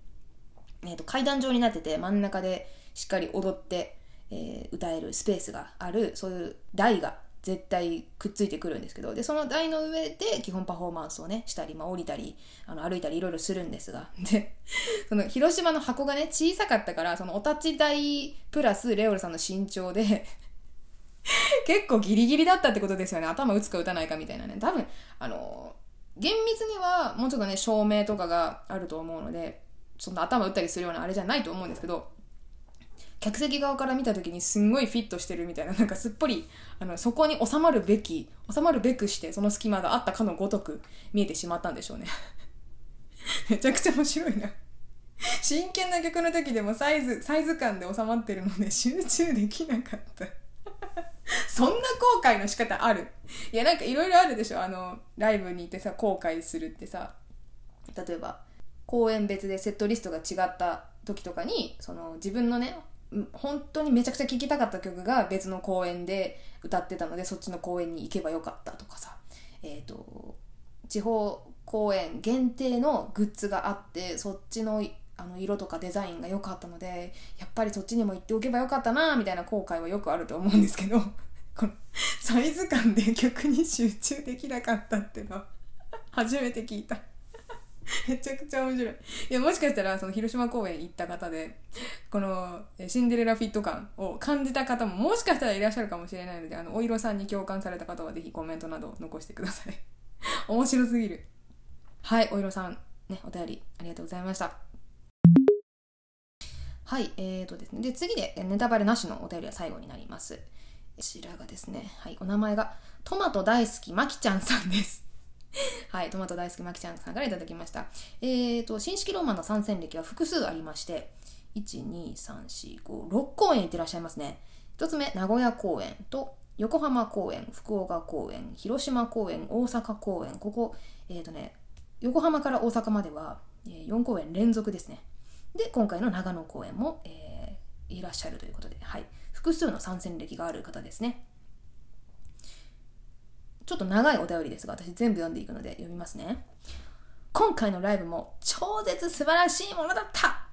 えっ、と、階段状になってて、真ん中でしっかり踊って、えー歌えるスペースがある、そういう台が絶対くっついてくるんですけど、で、その台の上で基本パフォーマンスをね、したり、まあ、降りたり、あの、歩いたりいろいろするんですが、で、その、広島の箱がね、小さかったから、その、お立ち台プラスレオルさんの身長で、結構ギリギリだったってことですよね。頭打つか打たないかみたいなね。多分、あの、厳密にはもうちょっとね、照明とかがあると思うので、そんな頭打ったりするようなあれじゃないと思うんですけど、客席側から見た時にすんごいフィットしてるみたいな、なんかすっぽり、あの、そこに収まるべき、収まるべくして、その隙間があったかのごとく見えてしまったんでしょうね。めちゃくちゃ面白いな。真剣な曲の時でもサイズ、サイズ感で収まってるので集中できなかった。そんな後悔の仕方ある？いやなんかいろいろあるでしょあのライブに行ってさ後悔するってさ例えば公演別でセットリストが違った時とかにその自分のね本当にめちゃくちゃ聴きたかった曲が別の公演で歌ってたのでそっちの公演に行けばよかったとかさ。えっ、と地方公演限定のグッズがあってそっちのあの色とかデザインが良かったのでやっぱりそっちにも行っておけばよかったなみたいな後悔はよくあると思うんですけど このサイズ感で曲に集中できなかったっていうのは初めて聞いた。めちゃくちゃ面白いいやもしかしたらその広島公演行った方でこのシンデレラフィット感を感じた方ももしかしたらいらっしゃるかもしれないのであのお色さんに共感された方はぜひコメントなど残してください 面白すぎるはいお色さんねお便りありがとうございましたはい、えーとですね。で、次で、ネタバレなしのお便りは最後になります。こちらがですね、はい、お名前が、トマト大好きまきちゃんさんです。はい、トマト大好きまきちゃんさんからいただきました。えーと、新式ローマの参戦歴は複数ありまして、1、2、3、4、5、6公演行ってらっしゃいますね。一つ目、名古屋公演と、横浜公演、福岡公演、広島公演、大阪公演、ここ、えーとね、横浜から大阪までは、え4公演連続ですね。で、今回の長野公演も、えーいらっしゃるということで、はい。複数の参戦歴がある方ですね。ちょっと長いお便りですが、私全部読んでいくので読みますね。今回のライブも超絶素晴らしいものだった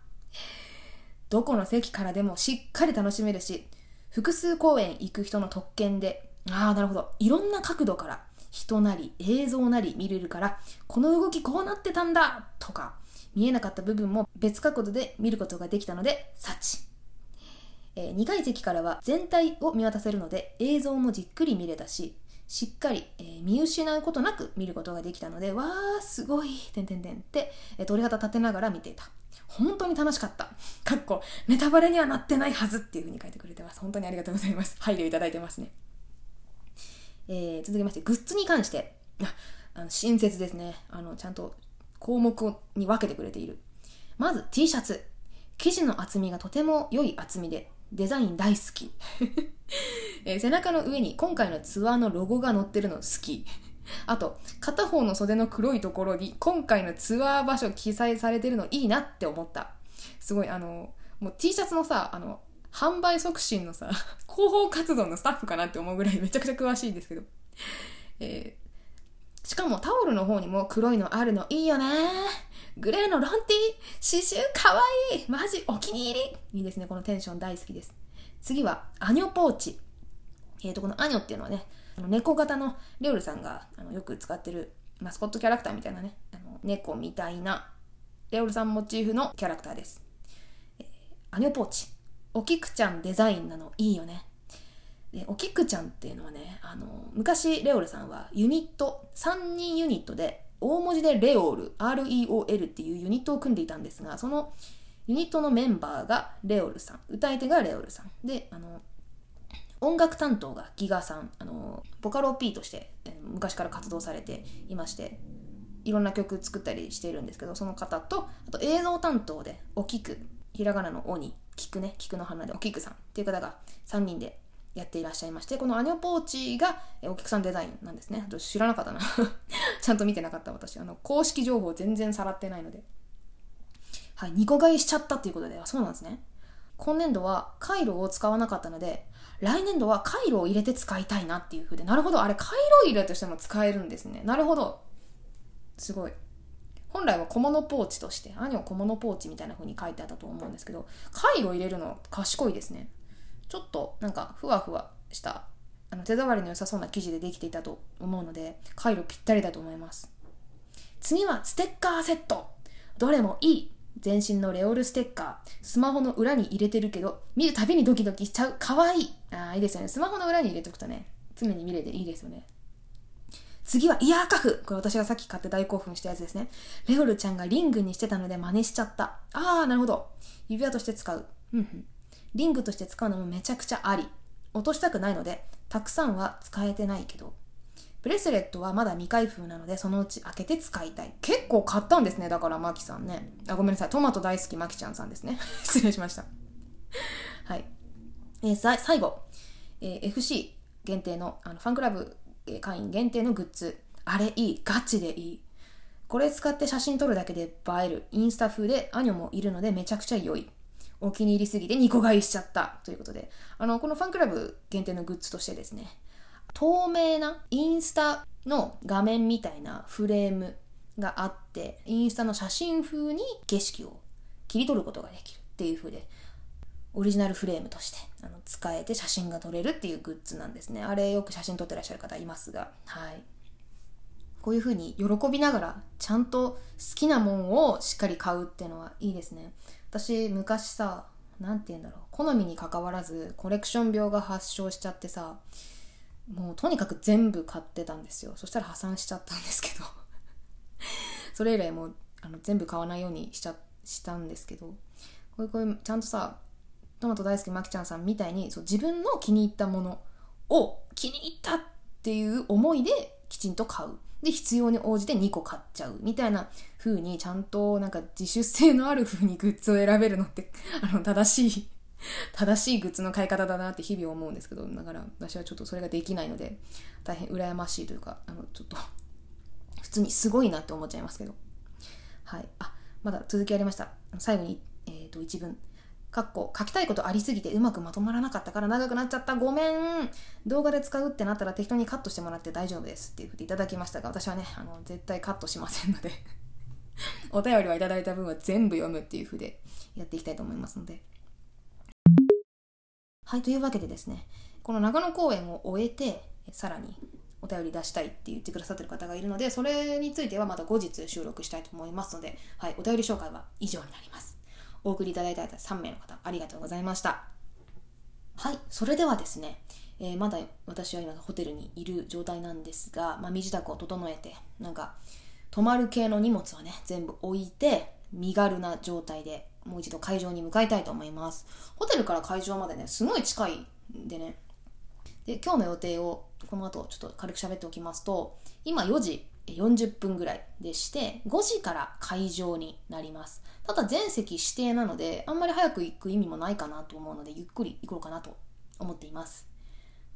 どこの席からでもしっかり楽しめるし、複数公演行く人の特権で、ああ、なるほど。いろんな角度から人なり映像なり見れるから、この動きこうなってたんだとか、見えなかった部分も別角度で見ることができたので、幸。え2階席からは全体を見渡せるので映像もじっくり見れたし、しっかり、えー見失うことなく見ることができたので、わー、すごい、てんてんてんって、えー鳥肌立てながら見ていた。本当に楽しかった。かっこ、ネタバレにはなってないはずっていう風に書いてくれてます。本当にありがとうございます。配慮いただいてますね。えー続きまして、グッズに関して、ああの親切ですね。あの、ちゃんと項目に分けてくれている。まず T シャツ。生地の厚みがとても良い厚みで、デザイン大好き。えー背中の上に今回のツアーのロゴが載ってるの好き。あと、片方の袖の黒いところに今回のツアー場所記載されてるのいいなって思った。すごい、あの、もう T シャツのさ、あの、販売促進のさ、広報活動のスタッフかなって思うぐらいめちゃくちゃ詳しいんですけど。えーしかもタオルの方にも黒いのあるのいいよねグレーのロンティ刺繍かわいいマジお気に入りいいですね、このテンション大好きです。次は、アニョポーチ。えーと、このアニョっていうのはね、あの猫型のレオルさんがあのよく使ってるマスコットキャラクターみたいなね、あの猫みたいなレオルさんモチーフのキャラクターです。えーアニョポーチ。おきくちゃんデザインなのいいよね。でおきくちゃんっていうのはねあの昔レオルさんはユニット3人ユニットで大文字でレオール REOL っていうユニットを組んでいたんですがそのユニットのメンバーがレオルさん。歌い手がレオルさん。であの音楽担当がギガさん。あのボカロ P として昔から活動されていましていろんな曲作ったりしているんですけどその方とあと映像担当でおきくひらがなの「お」に「菊ね。菊の花でおきくさんっていう方が3人でやっていらっしゃいましてこのアニョポーチがえお客さんデザインなんですね。私知らなかったな。ちゃんと見てなかった私。あの公式情報全然さらってないので。はい2個買いしちゃったっていうことで。あそうなんですね。今年度は回路を使わなかったので来年度は回路を入れて使いたいなっていう風で。なるほど。あれ回路入れとしても使えるんですね。なるほど。すごい。本来は小物ポーチとして兄は小物ポーチみたいな風に書いてあったと思うんですけど回路入れるの賢いですねちょっとなんかふわふわしたあの手触りの良さそうな生地でできていたと思うので回路ぴったりだと思います。次はステッカーセット。どれもいい全身のレオルステッカー。スマホの裏に入れてるけど見るたびにドキドキしちゃう。かわいい。あいいですよね。スマホの裏に入れておくとね常に見れていいですよね。次はイヤーカフ。これ私がさっき買って大興奮したやつですね。レオルちゃんがリングにしてたので真似しちゃった。あーなるほど。指輪として使う。うんうん。リングとして使うのもめちゃくちゃあり落としたくないのでたくさんは使えてないけどブレスレットはまだ未開封なのでそのうち開けて使いたい。結構買ったんですねだからマキさんね。あごめんなさい。トマト大好きマキちゃんさんですね。失礼しました。はい、えーさ最後、えー FC 限定のあのファンクラブ会員限定のグッズ。あれいい。ガチでいい。これ使って写真撮るだけで映える。インスタ風でアニョもいるのでめちゃくちゃ良い。お気に入りすぎて2個買いしちゃったということで。あのこのファンクラブ限定のグッズとしてですね。透明なインスタの画面みたいなフレームがあってインスタの写真風に景色を切り取ることができるっていう風でオリジナルフレームとしてあの使えて写真が撮れるっていうグッズなんですね。あれよく写真撮ってらっしゃる方いますが。はい。こういう風に喜びながらちゃんと好きなもんをしっかり買うっていうのはいいですね。私昔さなんて言うんだろう好みに関わらずコレクション病が発症しちゃってさもうとにかく全部買ってたんですよ。そしたら破産しちゃったんですけど。それ以来もうあの全部買わないようにしちゃしたんですけど。こういうこういうちゃんとさトマト大好きまきちゃんさんみたいにそう自分の気に入ったものを気に入ったっていう思いできちんと買う。で必要に応じて2個買っちゃうみたいな風にちゃんとなんか自主性のある風にグッズを選べるのって あの正しい正しいグッズの買い方だなって日々思うんですけどだから私はちょっとそれができないので大変羨ましいというかあのちょっと 普通にすごいなって思っちゃいますけど。はい。あまだ続きありました。最後に、えー、と一文。かっこ書きたいことありすぎてうまくまとまらなかったから長くなっちゃった。ごめん。動画で使うってなったら適当にカットしてもらって大丈夫です。っていうふうにいただきましたが私はねあの絶対カットしませんので。お便りはいただいた分は全部読むっていうふうでやっていきたいと思いますので。はいというわけでですねこの長野公演を終えてさらにお便り出したいって言ってくださってる方がいるのでそれについてはまた後日収録したいと思いますので、はい、お便り紹介は以上になります。お送りいただいた3名の方ありがとうございました。はいそれではですね、えーまだ私は今ホテルにいる状態なんですが、まあ、身支度を整えてなんか泊まる系の荷物はね全部置いて身軽な状態でもう一度会場に向かいたいと思います。ホテルから会場までねすごい近いんでね。で今日の予定をこの後ちょっと軽く喋っておきますと今4時40分ぐらいでして5時から会場になります。ただ全席指定なのであんまり早く行く意味もないかなと思うのでゆっくり行こうかなと思っています。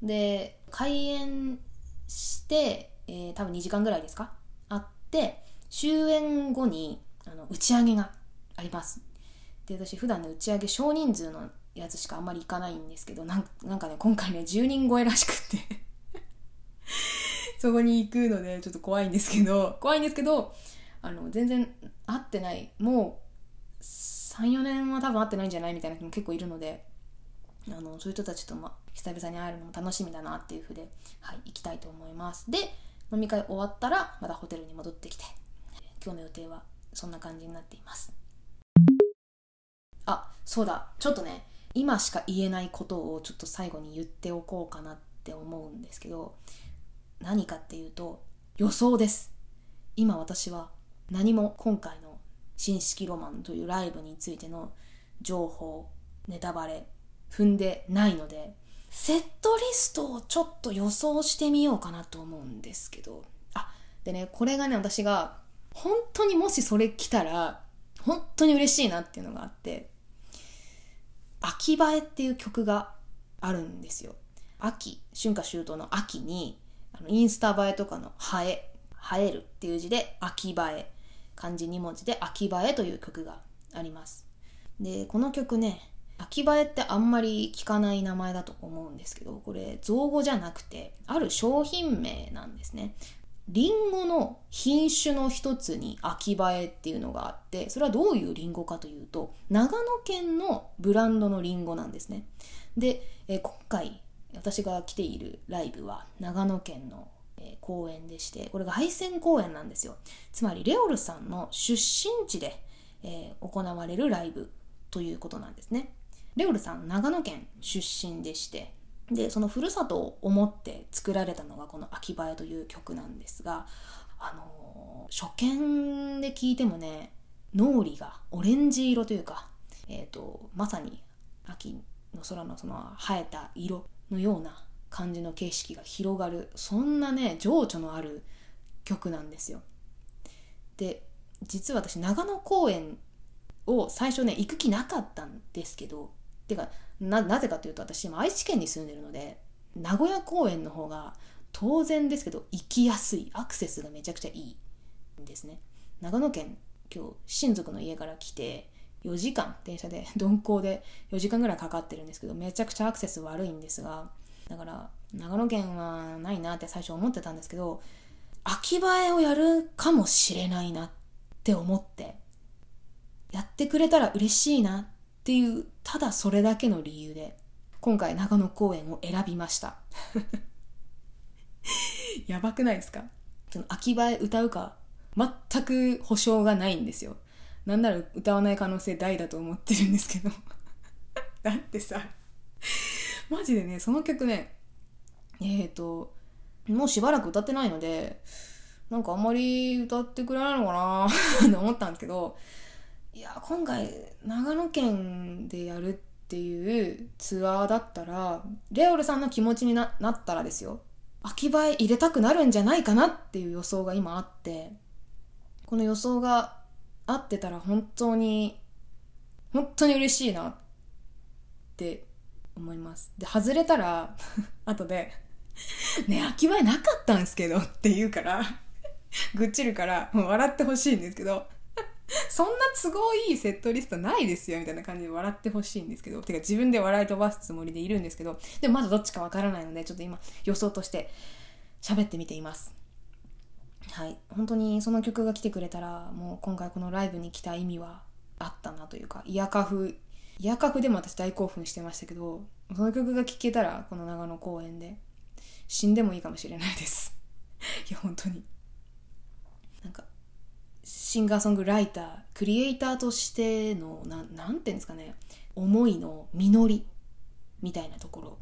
で開演して、えー多分2時間ぐらいですか？あって終演後にあの打ち上げがあります。で私普段ね打ち上げ少人数のやつしかあんまり行かないんですけどなんなんかね今回ね10人超えらしくって。そこに行くのでちょっと怖いんですけど怖いんですけどあの全然会ってない。もう34年は多分会ってないんじゃないみたいな人も結構いるのであのそういう人たちと、ま、久々に会えるのも楽しみだなっていうふうで、はい、行きたいと思います。で飲み会終わったらまたホテルに戻ってきて今日の予定はそんな感じになっています。あそうだ。ちょっとね今しか言えないことをちょっと最後に言っておこうかなって思うんですけど何かっていうと予想です。今私は何も今回の「新式ロマン」というライブについての情報ネタバレ踏んでないのでセットリストをちょっと予想してみようかなと思うんですけど。あでねこれがね私が本当にもしそれ来たら本当に嬉しいなっていうのがあって秋映えっていう曲があるんですよ。秋春夏秋冬の秋にあのインスタ映えとかの映え映えるっていう字で秋映え漢字2文字で秋映えという曲があります。でこの曲ね秋映えってあんまり聞かない名前だと思うんですけどこれ造語じゃなくてある商品名なんですね。リンゴの品種の一つに秋映えっていうのがあってそれはどういうリンゴかというと長野県のブランドのリンゴなんですね。で、え今回私が来ているライブは長野県の、公演でしてこれが敗戦公演なんですよ。つまりレオルさんの出身地で、え行われるライブということなんですね。レオルさん長野県出身でしてでそのふるさとを思って作られたのがこの「秋葉え」という曲なんですがあのー初見で聴いてもね脳裏がオレンジ色というか、えー、とまさに秋の空のその生えた色のような感じの景色が広がるそんなね情緒のある曲なんですよ。で実は私長野公園を最初ね行く気なかったんですけどてかなぜかというと私今愛知県に住んでるので名古屋公園の方が当然ですけど行きやすいアクセスがめちゃくちゃいいんですね。長野県今日親族の家から来て4時間電車で 鈍行で4時間ぐらいかかってるんですけどめちゃくちゃアクセス悪いんですがだから長野県はないなって最初思ってたんですけど秋葉えをやるかもしれないなって思ってやってくれたら嬉しいなっていうただそれだけの理由で今回長野公園を選びました。やばくないですか？その秋葉え歌うか全く保証がないんですよ。なんなら歌わない可能性大だと思ってるんですけど。だってさマジでねその曲ねえっ、ー、ともうしばらく歌ってないのでなんかあんまり歌ってくれないのかなって思ったんですけどいや今回長野県でやるっていうツアーだったらレオルさんの気持ちになったらですよ。秋葉え入れたくなるんじゃないかなっていう予想が今あってこの予想が合ってたら本当に本当に嬉しいなって思います。で外れたら 後で「ね秋葉えなかったんですけど」って言うからぐっちるからもう笑ってほしいんですけど そんな都合いいセットリストないですよみたいな感じで笑ってほしいんですけどてか自分で笑い飛ばすつもりでいるんですけどでもまだどっちかわからないのでちょっと今予想として喋ってみています。はい。本当にその曲が来てくれたらもう今回このライブに来た意味はあったなというかイヤカフイヤカフでも私大興奮してましたけどその曲が聴けたらこの長野公園で死んでもいいかもしれないです。いや本当に。なんかシンガーソングライタークリエイターとしてのななんていうんですかね思いの実りみたいなところ。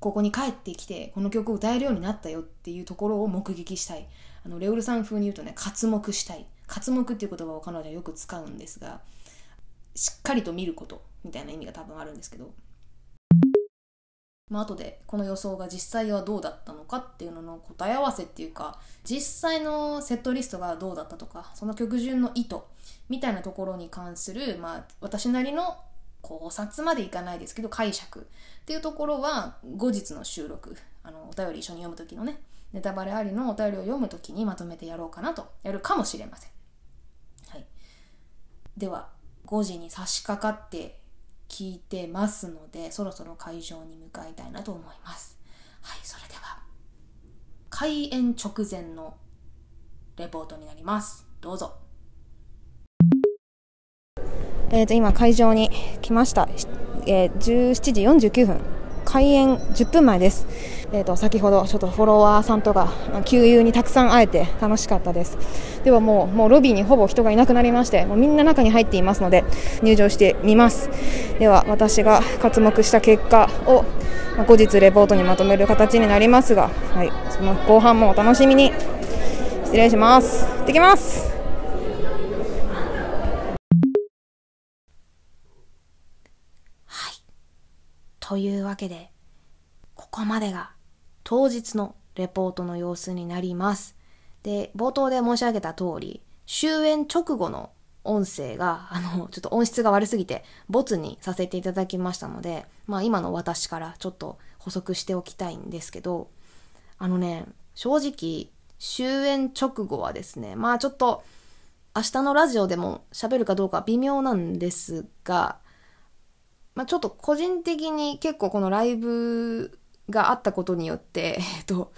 ここに帰ってきてこの曲を歌えるようになったよっていうところを目撃したい。あのレオルさん風に言うとね活目したい。活目っていう言葉を彼女はよく使うんですがしっかりと見ることみたいな意味が多分あるんですけど。まあ後でこの予想が実際はどうだったのかっていうのの答え合わせっていうか実際のセットリストがどうだったとかその曲順の意図みたいなところに関する、まあ、私なりの考察までいかないですけど解釈っていうところは後日の収録あのお便り一緒に読む時のねネタバレありのお便りを読む時にまとめてやろうかなとやるかもしれません、はい、では5時に差し掛かって聞いてますのでそろそろ会場に向かいたいなと思います。はいそれでは開演直前のレポートになります。どうぞ。えー、と今会場に来ました、えー、17時49分。開演10分前です、えー、と先ほどちょっとフォロワーさんとか給油にたくさん会えて楽しかったです。ではもうもうロビーにほぼ人がいなくなりましてもうみんな中に入っていますので入場してみます。では私が刮目した結果を後日レポートにまとめる形になりますが、はい、その後半もお楽しみに。失礼します。行ってきます。というわけで、ここまでが当日のレポートの様子になります。で、冒頭で申し上げた通り、終演直後の音声が、あの、ちょっと音質が悪すぎて、ボツにさせていただきましたので、まあ今の私からちょっと補足しておきたいんですけど、あのね、正直、終演直後はですね、まあちょっと、明日のラジオでも喋るかどうか微妙なんですが、まあ、ちょっと個人的に結構このライブがあったことによって、えっと、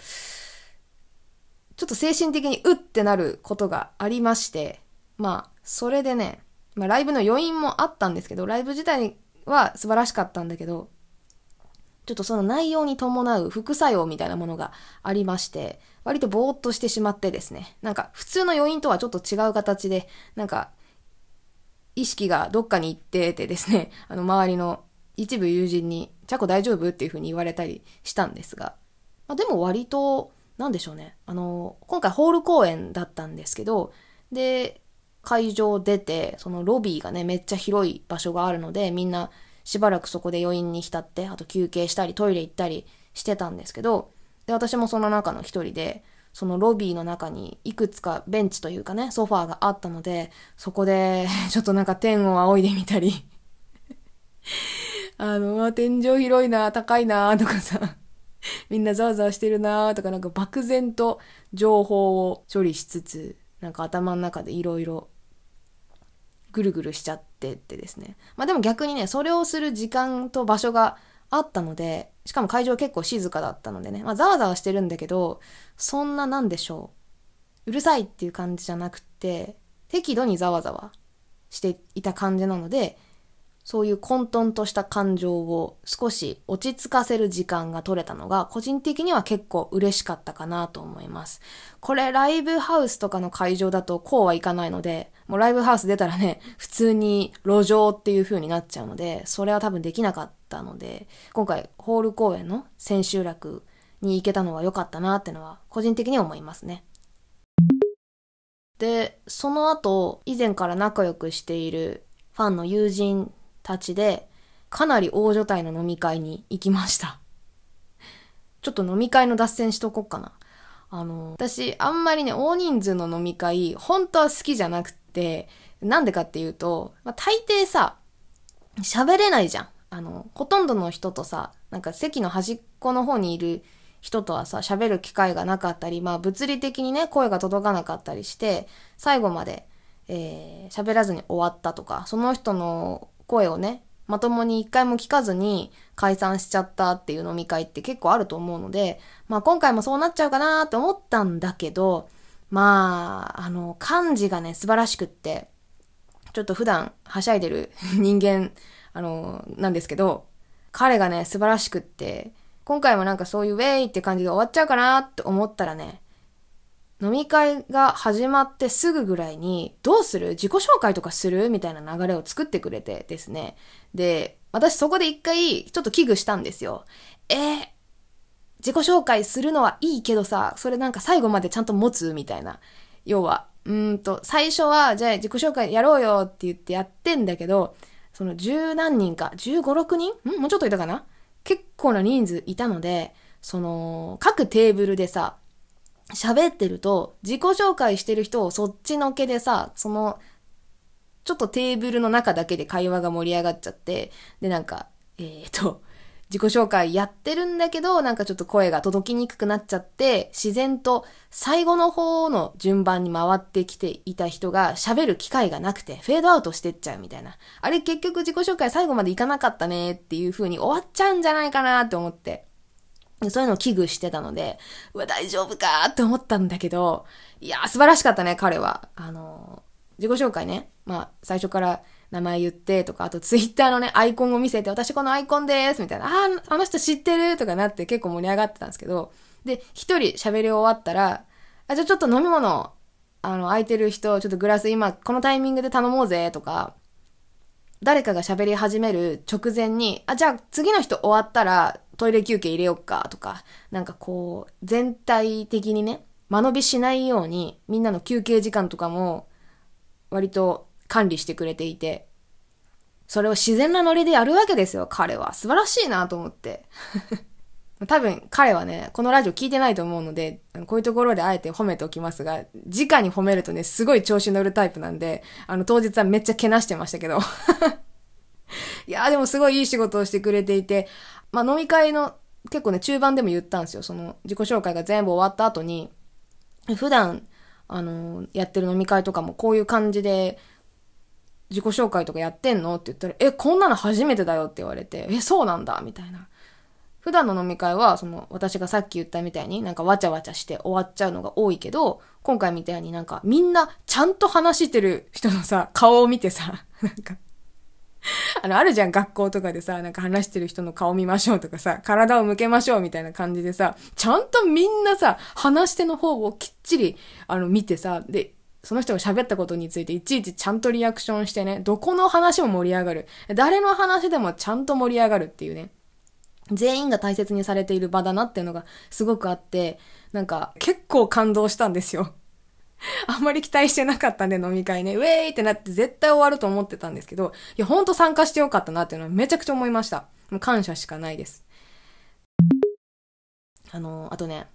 ちょっと精神的にうってなることがありまして、まあ、それでね、まあ、ライブの余韻もあったんですけど、ライブ自体は素晴らしかったんだけど、ちょっとその内容に伴う副作用みたいなものがありまして、割とぼーっとしてしまってですね、なんか普通の余韻とはちょっと違う形で、なんか意識がどっかに行っててですね、あの、周りの一部友人に、チャコ大丈夫？っていう風に言われたりしたんですが、まあ、でも割と、なんでしょうね。あの、今回ホール公演だったんですけど、で、会場出て、そのロビーがね、めっちゃ広い場所があるので、みんなしばらくそこで余韻に浸って、あと休憩したり、トイレ行ったりしてたんですけど、で、私もその中の一人で、そのロビーの中にいくつかベンチというかね、ソファーがあったので、そこで ちょっとなんか天を仰いでみたり あの、天井広いな、高いな、とかさみんなざわざわしてるなとかなんか漠然と情報を処理しつつ、なんか頭の中でいろいろぐるぐるしちゃってってですね。まあでも逆にね、それをする時間と場所があったので、しかも会場結構静かだったのでね、まあざわざわしてるんだけど、そんななんでしょう。うるさいっていう感じじゃなくて、適度にざわざわしていた感じなので、そういう混沌とした感情を少し落ち着かせる時間が取れたのが、個人的には結構嬉しかったかなと思います。これライブハウスとかの会場だとこうはいかないので、もうライブハウス出たらね、普通に路上っていう風になっちゃうので、それは多分できなかったたので、今回ホール公演の千秋楽に行けたのは良かったなってのは個人的に思いますね。で、その後、以前から仲良くしているファンの友人たちで、かなり大所帯の飲み会に行きました。ちょっと飲み会の脱線しとこっかな。あの、私、あんまりね、大人数の飲み会、本当は好きじゃなくて、なんでかっていうと、まあ、大抵さ、喋れないじゃん。あの、ほとんどの人とさ、なんか席の端っこの方にいる人とはさ、喋る機会がなかったり、まあ物理的にね、声が届かなかったりして、最後まで、えー、喋らずに終わったとか、その人の声をね、まともに一回も聞かずに解散しちゃったっていう飲み会って結構あると思うので、まあ今回もそうなっちゃうかなと思ったんだけど、まあ、あの、漢字がね、素晴らしくって、ちょっと普段はしゃいでる人間、あの、なんですけど、彼がね、素晴らしくって、今回もなんかそういうウェイって感じで終わっちゃうかなって思ったらね、飲み会が始まってすぐぐらいに、どうする？自己紹介とかする？みたいな流れを作ってくれてですね。で、私そこで一回ちょっと危惧したんですよ。えー、自己紹介するのはいいけどさ、それなんか最後までちゃんと持つ？みたいな。要は、うんと、最初は、じゃあ自己紹介やろうよって言ってやってんだけど、その十何人か、15、6人？ん？もうちょっといたかな？結構な人数いたので、その、各テーブルでさ、喋ってると、自己紹介してる人をそっちのけでさ、その、ちょっとテーブルの中だけで会話が盛り上がっちゃって、で、なんか、えー、と、自己紹介やってるんだけど、なんかちょっと声が届きにくくなっちゃって、自然と最後の方の順番に回ってきていた人が喋る機会がなくて、フェードアウトしてっちゃうみたいな。あれ結局自己紹介最後までいかなかったねっていう風に終わっちゃうんじゃないかなって思って。そういうのを危惧してたので、うわ、大丈夫かって思ったんだけど、いやー、素晴らしかったね、彼は。あの、自己紹介ね。まあ、最初から名前言ってとか、あとツイッターのね、アイコンを見せて、私このアイコンですみたいな、あー、あの人知ってるとかなって結構盛り上がってたんですけど、で、一人喋り終わったら、あ、じゃあちょっと飲み物、あの、空いてる人、ちょっとグラス今、このタイミングで頼もうぜとか、誰かが喋り始める直前に、あ、じゃあ次の人終わったらトイレ休憩入れよっかとか、なんかこう、全体的にね、間延びしないように、みんなの休憩時間とかも、割と管理してくれていて、それを自然なノリでやるわけですよ、彼は。素晴らしいなと思って。多分彼はね、このラジオ聞いてないと思うので、こういうところであえて褒めておきますが、直に褒めるとね、すごい調子乗るタイプなんで、あの、当日はめっちゃけなしてましたけど。いやーでもすごいいい仕事をしてくれていて、まあ飲み会の結構ね、中盤でも言ったんですよ。その自己紹介が全部終わった後に、普段、あのーやってる飲み会とかもこういう感じで、自己紹介とかやってんの？って言ったら、え、こんなの初めてだよって言われて、え、そうなんだ？みたいな。普段の飲み会は、その、私がさっき言ったみたいになんかわちゃわちゃして終わっちゃうのが多いけど、今回みたいになんかみんなちゃんと話してる人のさ、顔を見てさ、なんか、あの、あるじゃん、学校とかでさ、なんか話してる人の顔見ましょうとかさ、体を向けましょうみたいな感じでさ、ちゃんとみんなさ、話し手の方をきっちり、あの、見てさ、で、その人が喋ったことについていちいちちゃんとリアクションしてね、どこの話も盛り上がる。誰の話でもちゃんと盛り上がるっていうね。全員が大切にされている場だなっていうのがすごくあって、なんか結構感動したんですよ。あんまり期待してなかったんで飲み会ね、ウェーイってなって絶対終わると思ってたんですけど、いやほんと参加してよかったなっていうのはめちゃくちゃ思いました。もう感謝しかないです。あの、あとね、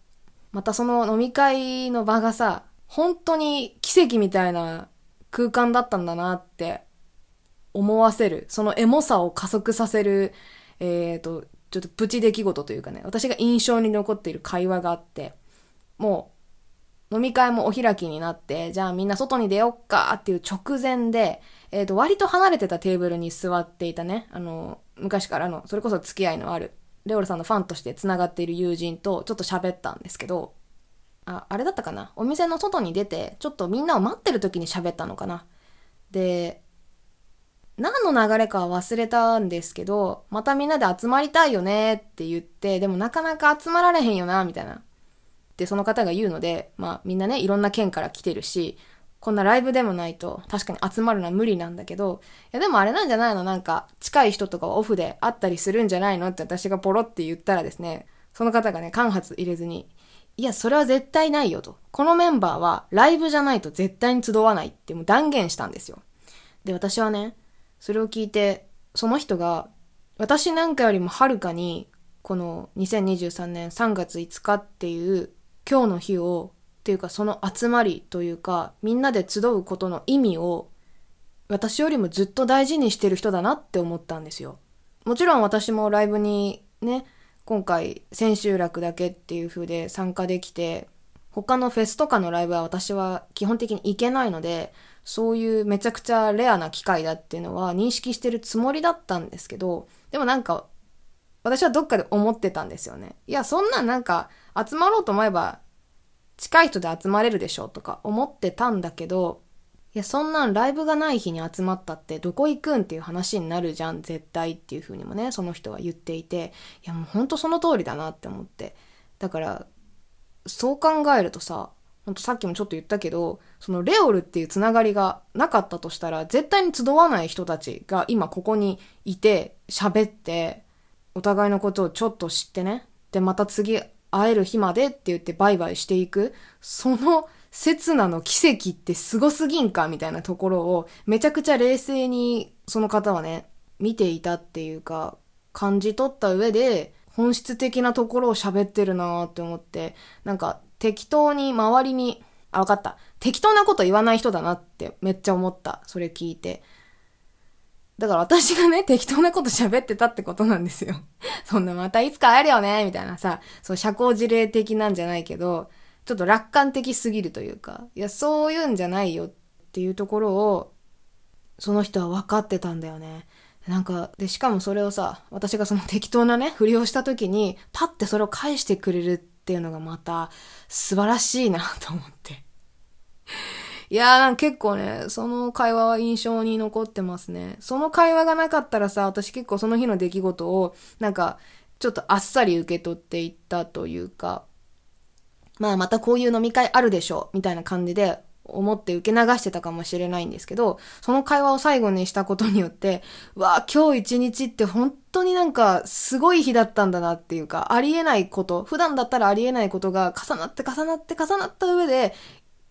またその飲み会の場がさ、本当に奇跡みたいな空間だったんだなって思わせる、そのエモさを加速させる、えっ、と、ちょっとプチ出来事というかね、私が印象に残っている会話があって、もう、飲み会もお開きになって、じゃあみんな外に出よっかっていう直前で、えっ、と、割と離れてたテーブルに座っていたね、あの、昔からの、それこそ付き合いのある、レオルさんのファンとして繋がっている友人とちょっと喋ったんですけど、あ、あれだったかな？お店の外に出て、ちょっとみんなを待ってる時に喋ったのかな？で、何の流れかは忘れたんですけど、またみんなで集まりたいよねって言って、でもなかなか集まられへんよな、みたいな。で、その方が言うので、まあみんなね、いろんな県から来てるし、こんなライブでもないと確かに集まるのは無理なんだけど、いやでもあれなんじゃないの？なんか近い人とかはオフで会ったりするんじゃないの？って私がポロって言ったらですね、その方がね、間髪入れずに、いや、それは絶対ないよと。このメンバーはライブじゃないと絶対に集わないってもう断言したんですよ。で、私はね、それを聞いて、その人が、私なんかよりもはるかに、この2023年3月5日っていう今日の日を、っていうかその集まりというか、みんなで集うことの意味を、私よりもずっと大事にしてる人だなって思ったんですよ。もちろん私もライブにね、今回千秋楽だけっていう風で参加できて、他のフェスとかのライブは私は基本的に行けないので、そういうめちゃくちゃレアな機会だっていうのは認識してるつもりだったんですけど、でもなんか、私はどっかで思ってたんですよね。いや、そんなんなんか、集まろうと思えば、近い人で集まれるでしょうとか思ってたんだけど、いや、そんなんライブがない日に集まったってどこ行くんっていう話になるじゃん、絶対っていう風にもね、その人は言っていて、いや、もうほんとその通りだなって思って。だから、そう考えるとさ、ほんとさっきもちょっと言ったけど、そのレオルっていうつながりがなかったとしたら、絶対に集わない人たちが今ここにいて、喋って、お互いのことをちょっと知ってね。で、また次会える日までって言ってバイバイしていく。その刹那の奇跡ってすごすぎんかみたいなところをめちゃくちゃ冷静にその方はね、見ていたっていうか、感じ取った上で、本質的なところを喋ってるなーって思って、なんか適当に周りに、あ、わかった。適当なこと言わない人だなってめっちゃ思った。それ聞いて。だから私がね、適当なこと喋ってたってことなんですよ。そんなまたいつか会えるよねみたいなさ、そう社交辞令的なんじゃないけど、ちょっと楽観的すぎるというか、いや、そういうんじゃないよっていうところを、その人は分かってたんだよね。なんか、で、しかもそれをさ、私がその適当なね、振りをした時に、パッてそれを返してくれるっていうのがまた、素晴らしいなと思って。いやーなんか結構ね、その会話は印象に残ってますね。その会話がなかったらさ、私結構その日の出来事を、なんか、ちょっとあっさり受け取っていったというか、まあまたこういう飲み会あるでしょう、みたいな感じで思って受け流してたかもしれないんですけど、その会話を最後にしたことによって、わあ今日一日って本当になんかすごい日だったんだなっていうか、ありえないこと、普段だったらありえないことが重なって重なって重なった上で、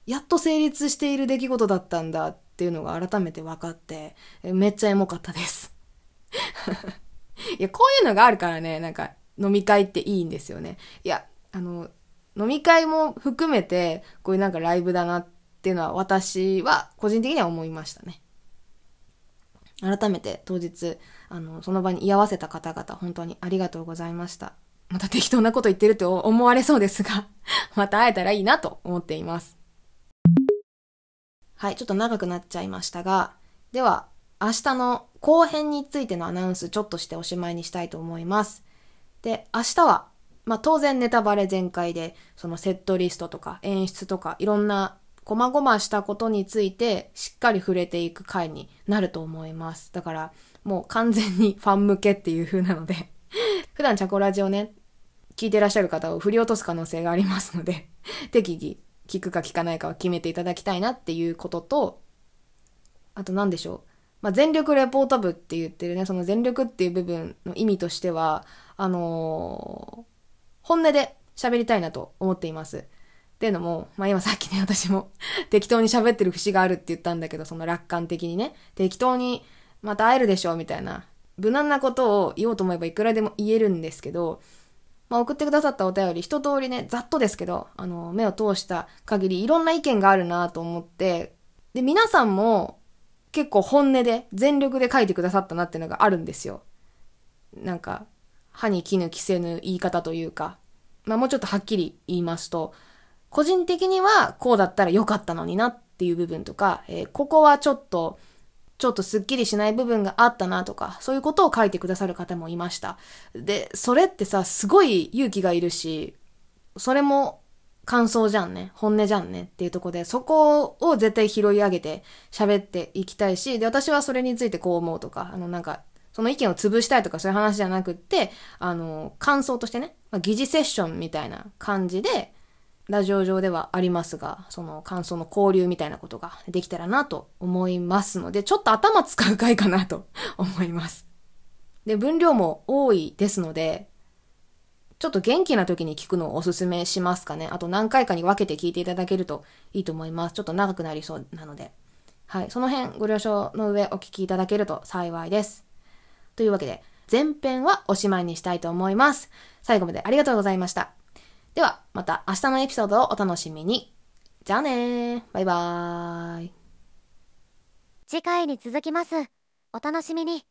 やっと成立している出来事だったんだっていうのが改めて分かって、めっちゃエモかったです。いや、こういうのがあるからね、なんか飲み会っていいんですよね。いや、あの、飲み会も含めて、こういうなんかライブだなっていうのは私は個人的には思いましたね。改めて当日、あの、その場に居合わせた方々、本当にありがとうございました。また適当なこと言ってると思われそうですが、また会えたらいいなと思っています。はい、ちょっと長くなっちゃいましたが、では、明日の後編についてのアナウンスちょっとしておしまいにしたいと思います。で、明日は、まあ当然ネタバレ全開で、そのセットリストとか演出とかいろんな細々したことについてしっかり触れていく回になると思います。だからもう完全にファン向けっていう風なので、普段チャコラジをね、聞いてらっしゃる方を振り落とす可能性がありますので、適宜聞くか聞かないかは決めていただきたいなっていうことと、あと何でしょう。まあ、全力レポート部って言ってるね、その全力っていう部分の意味としては、あのー本音で喋りたいなと思っています。っていうのも、まあ今さっきね、私も 適当に喋ってる節があるって言ったんだけど、その楽観的にね、適当にまた会えるでしょうみたいな、無難なことを言おうと思えばいくらでも言えるんですけど、まあ送ってくださったお便り、一通りね、ざっとですけど、あの、目を通した限りいろんな意見があるなと思って、で、皆さんも結構本音で、全力で書いてくださったなっていうのがあるんですよ。なんか、歯に衣着せぬ言い方というか、まあもうちょっとはっきり言いますと、個人的にはこうだったらよかったのになっていう部分とか、えーここはちょっと、ちょっとスッキリしない部分があったなとか、そういうことを書いてくださる方もいました。で、それってさ、すごい勇気がいるし、それも感想じゃんね。本音じゃんねっていうとこで、そこを絶対拾い上げて喋っていきたいし、で、私はそれについてこう思うとか、あの、なんか、その意見を潰したいとかそういう話じゃなくって、あの、感想としてね、まあ、疑似セッションみたいな感じで、ラジオ上ではありますが、その感想の交流みたいなことができたらなと思いますので、ちょっと頭使う回かなと 思います。で、分量も多いですので、ちょっと元気な時に聞くのをおすすめしますかね。あと何回かに分けて聞いていただけるといいと思います。ちょっと長くなりそうなので。はい。その辺ご了承の上お聞きいただけると幸いです。というわけで、前編はおしまいにしたいと思います。最後までありがとうございました。では、また明日のエピソードをお楽しみに。じゃあねー。バイバーイ。次回に続きますお楽しみに